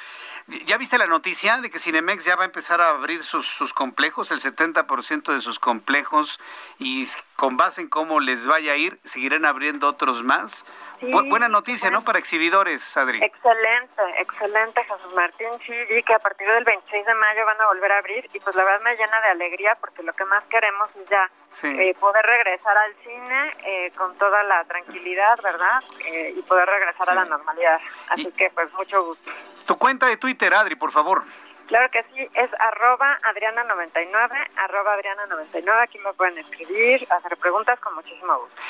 ¿ya viste la noticia de que Cinemex ya va a empezar a abrir sus, sus complejos, el 70% de sus complejos, y con base en cómo les vaya a ir, seguirán abriendo otros más? buena noticia, ¿no? Para exhibidores, Adri. Excelente, excelente, Jesús Martín. Sí, vi que a partir del 26 de mayo van a volver a abrir y pues la verdad me llena de alegría porque lo que más queremos es ya eh, poder regresar al cine eh, con toda la tranquilidad, ¿verdad? Eh, y poder regresar a la normalidad. Así que pues mucho gusto. Tu cuenta de Twitter, Adri, por favor. Claro que sí, es arroba Adriana99, arroba Adriana99, aquí me pueden escribir, hacer preguntas con muchísimo gusto.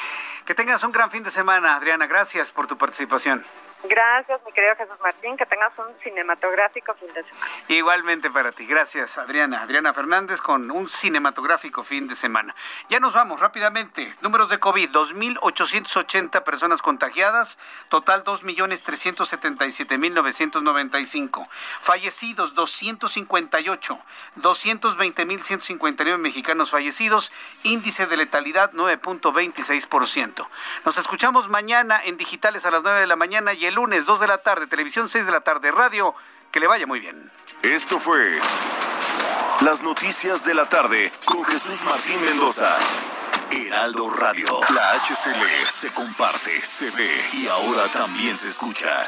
Que tengas un gran fin de semana, Adriana, gracias por tu participación. Gracias, mi querido Jesús Martín, que tengas un cinematográfico fin de semana. Igualmente para ti, gracias Adriana. Adriana Fernández con un cinematográfico fin de semana. Ya nos vamos rápidamente. Números de COVID, 2.880 personas contagiadas, total 2.377.995. Fallecidos, 258, 220.159 mexicanos fallecidos, índice de letalidad 9.26%. Nos escuchamos mañana en digitales a las 9 de la mañana y el lunes 2 de la tarde, televisión 6 de la tarde, radio. Que le vaya muy bien. Esto fue Las Noticias de la Tarde con Jesús Martín Mendoza. Heraldo Radio. La HCL se comparte, se ve y ahora también se escucha.